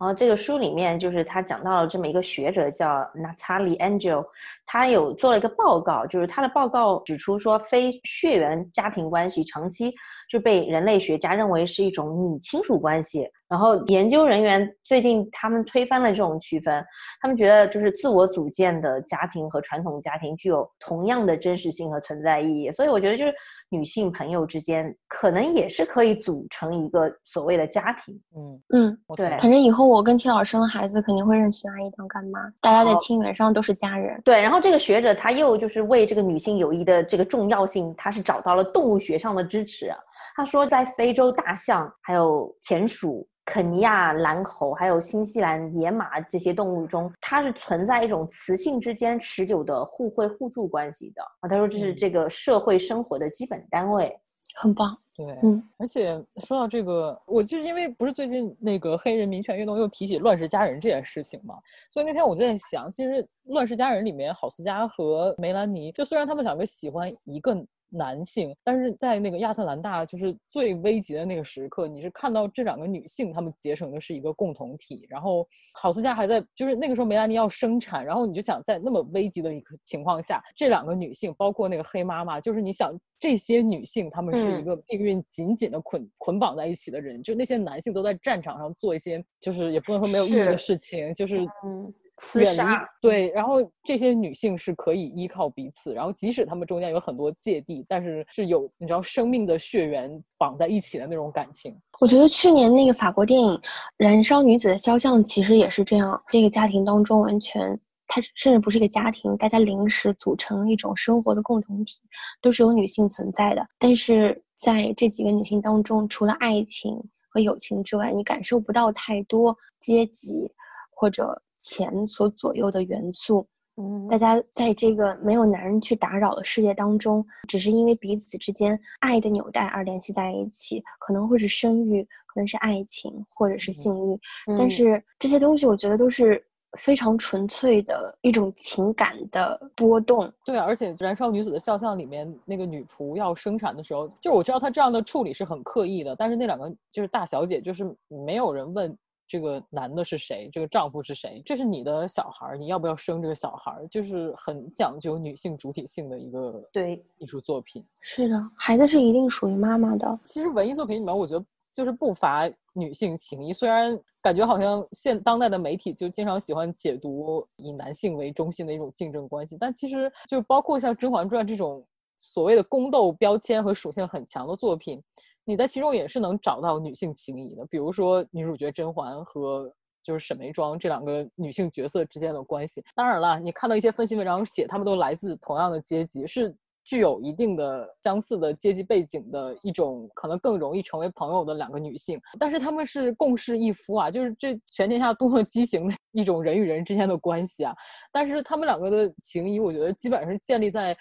然后这个书里面就是他讲到了这么一个学者叫 Natalie Angel，他有做了一个报告，就是他的报告指出说，非血缘家庭关系长期就被人类学家认为是一种拟亲属关系。然后研究人员最近他们推翻了这种区分，他们觉得就是自我组建的家庭和传统家庭具有同样的真实性和存在意义。所以我觉得就是女性朋友之间可能也是可以组成一个所谓的家庭。嗯嗯，对反正以后我跟田老师生了孩子，肯定会认徐阿姨当干妈，大家在亲缘上都是家人。对，然后这个学者他又就是为这个女性友谊的这个重要性，他是找到了动物学上的支持啊。他说，在非洲大象、还有田鼠、肯尼亚蓝猴，还有新西兰野马这些动物中，它是存在一种雌性之间持久的互惠互助关系的啊。他说，这是嗯这个社会生活的基本单位。很棒，对，嗯而且说到这个，我就是因为不是最近那个黑人民权运动又提起乱世佳人这件事情嘛，所以那天我就在想，其实乱世佳人里面，郝思嘉和梅兰妮，就虽然他们两个喜欢一个男性，但是在那个亚特兰大就是最危急的那个时刻，你是看到这两个女性她们结成的是一个共同体，然后郝思嘉还在，就是那个时候梅兰妮要生产，然后你就想在那么危急的一个情况下，这两个女性，包括那个黑妈妈，就是你想这些女性她们是一嗯。个命运紧紧的捆捆绑在一起的人，就那些男性都在战场上做一些就是也不能说没有意义的事情，就是嗯，厮杀。对，然后这些女性是可以依靠彼此，然后即使她们中间有很多芥蒂，但是是有你知道生命的血缘绑在一起的那种感情。我觉得去年那个法国电影《燃烧女子的肖像》其实也是这样，这个家庭当中完全，它甚至不是一个家庭，大家临时组成一种生活的共同体，都是有女性存在的。但是在这几个女性当中，除了爱情和友情之外，你感受不到太多阶级或者钱所左右的元素。嗯大家在这个没有男人去打扰的世界当中，只是因为彼此之间爱的纽带而联系在一起，可能会是生育，可能是爱情，或者是性欲。但嗯是这些东西，我觉得都是非常纯粹的一种情感的波动。对啊，而且《燃烧女子的肖像》里面那个女仆要生产的时候，就我知道她这样的处理是很刻意的，但是那两个就是大小姐，就是没有人问这个男的是谁，这个丈夫是谁，这是你的小孩儿，你要不要生这个小孩儿，就是很讲究女性主体性的一个对艺术作品。是的，孩子是一定属于妈妈的。其实文艺作品里面，我觉得就是不乏女性情谊，虽然感觉好像现当代的媒体就经常喜欢解读以男性为中心的一种竞争关系，但其实就包括像《甄嬛传》这种所谓的宫斗标签和属性很强的作品，你在其中也是能找到女性情谊的，比如说女主角甄嬛和。就是沈眉庄这两个女性角色之间的关系。当然了，你看到一些分析文章写她们都来自同样的阶级，是具有一定的相似的阶级背景的一种，可能更容易成为朋友的两个女性。但是她们是共侍一夫啊，就是这全天下多么畸形的一种人与人之间的关系啊！但是她们两个的情谊，我觉得基本上是建立在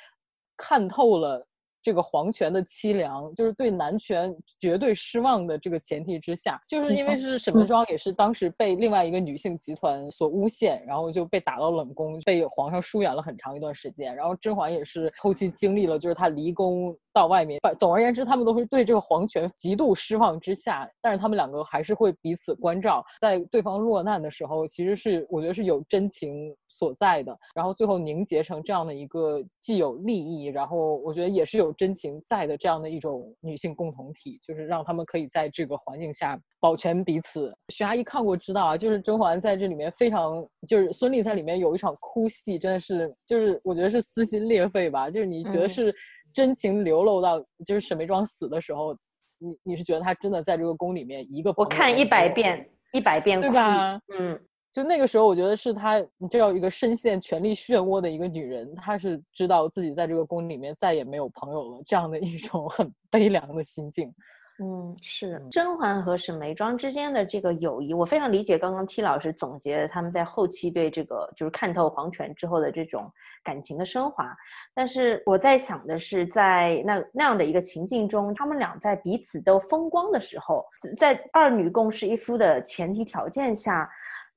看透了这个皇权的凄凉，就是对男权绝对失望的这个前提之下，就是因为是沈眉庄也是当时被另外一个女性集团所诬陷，然后就被打到冷宫，被皇上疏远了很长一段时间。然后甄嬛也是后期经历了，就是她离宫到外面，反总而言之，他们都会对这个皇权极度失望之下，但是他们两个还是会彼此关照，在对方落难的时候，其实是我觉得是有真情所在的。然后最后凝结成这样的一个既有利益，然后我觉得也是有真情在的这样的一种女性共同体，就是让他们可以在这个环境下保全彼此。徐阿姨看过知道啊，就是甄嬛在这里面非常，就是孙俪在里面有一场哭戏，真的是就是我觉得是撕心裂肺吧，就是你觉得是。真情流露到就是沈眉庄死的时候，你你是觉得她真的在这个宫里面一个我看一百遍一百遍对吧？嗯，就那个时候，我觉得是她这样一个深陷权力漩涡的一个女人，她是知道自己在这个宫里面再也没有朋友了，这样的一种很悲凉的心境。嗯，是甄嬛和沈眉庄之间的这个友谊，我非常理解。刚刚 T 老师总结他们在后期对这个就是看透皇权之后的这种感情的升华，但是我在想的是，在那那样的一个情境中，他们俩在彼此都风光的时候，在二女共侍一夫的前提条件下。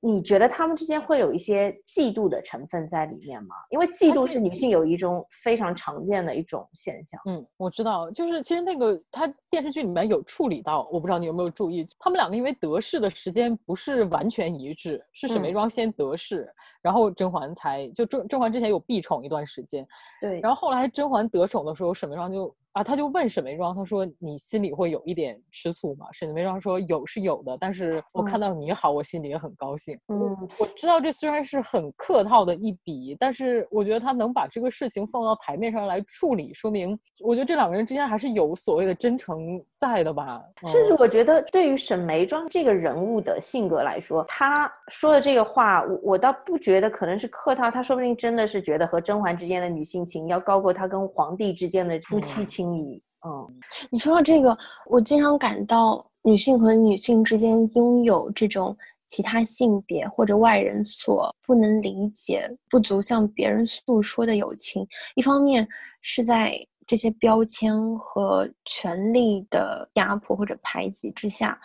你觉得他们之间会有一些嫉妒的成分在里面吗？因为嫉妒是女性友谊中非常常见的一种现象。嗯，我知道，就是其实那个他电视剧里面有处理到，我不知道你有没有注意，他们两个因为得势的时间不是完全一致，是沈眉庄先得势，然后甄嬛才就甄甄嬛之前有避宠一段时间，对，然后后来甄嬛得宠的时候，沈眉庄就。啊，他就问沈眉庄，他说：“你心里会有一点吃醋吗？”沈眉庄说：“有是有的，但是我看到你好，我心里也很高兴。”嗯，我知道这虽然是很客套的一笔，但是我觉得他能把这个事情放到台面上来处理，说明我觉得这两个人之间还是有所谓的真诚在的吧。甚至我觉得，对于沈眉庄这个人物的性格来说，他说的这个话，我我倒不觉得可能是客套，他说不定真的是觉得和甄嬛之间的女性情要高过他跟皇帝之间的夫妻情。心理，嗯，你说到这个，我经常感到女性和女性之间拥有这种其他性别或者外人所不能理解、不足向别人诉说的友情，一方面是在这些标签和权力的压迫或者排挤之下，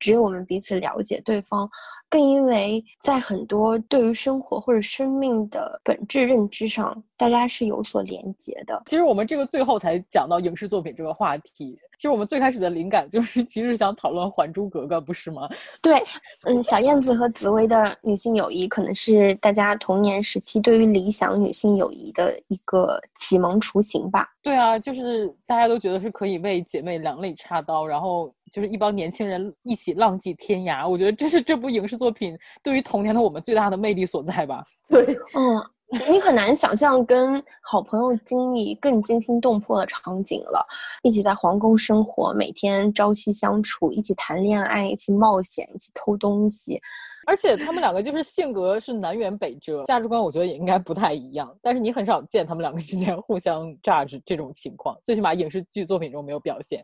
只有我们彼此了解对方。更因为在很多对于生活或者生命的本质认知上，大家是有所连结的。其实我们这个最后才讲到影视作品这个话题。其实我们最开始的灵感就是，其实想讨论《还珠格格》，不是吗？对，嗯，小燕子和紫薇的女性友谊，可能是大家童年时期对于理想女性友谊的一个启蒙雏形吧。对啊，就是大家都觉得是可以为姐妹两肋插刀，然后就是一帮年轻人一起浪迹天涯。我觉得这是这部影视。作品对于童年的我们最大的魅力所在吧？对，嗯，你很难想象跟好朋友经历更惊心动魄的场景了。一起在皇宫生活，每天朝夕相处，一起谈恋爱，一起冒险，一起偷东西。而且他们两个就是性格是南辕北辙，价值观我觉得也应该不太一样。但是你很少见他们两个之间互相 judge 这种情况，最起码影视剧作品中没有表现。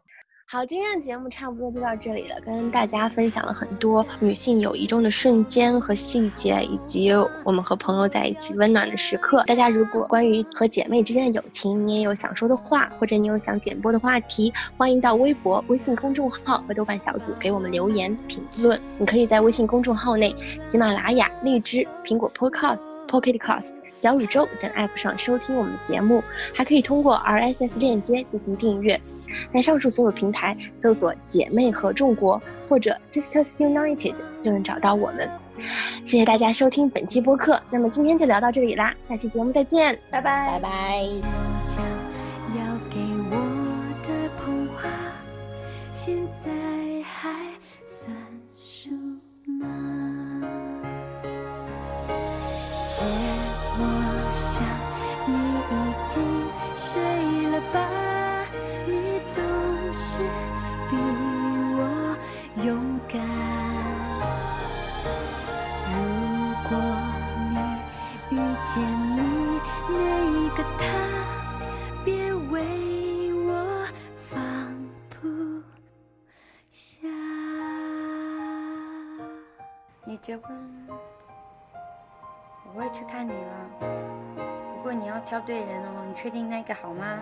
好，今天的节目差不多就到这里了，跟大家分享了很多女性友谊中的瞬间和细节，以及我们和朋友在一起温暖的时刻。大家如果关于和姐妹之间的友情，你也有想说的话，或者你有想点播的话题，欢迎到微博、微信公众号和豆瓣小组给我们留言评论。你可以在微信公众号内、喜马拉雅、荔枝、苹果 Podcast、Pocket Cast、小宇宙等 App 上收听我们的节目，还可以通过 RSS 链接进行订阅。在上述所有平台搜索“姐妹合众国”或者 “Sisters United” 就能找到我们。谢谢大家收听本期播客，那么今天就聊到这里啦，下期节目再见，拜拜拜拜。结婚，我会去看你了。不过你要挑对人哦，你确定那个好吗？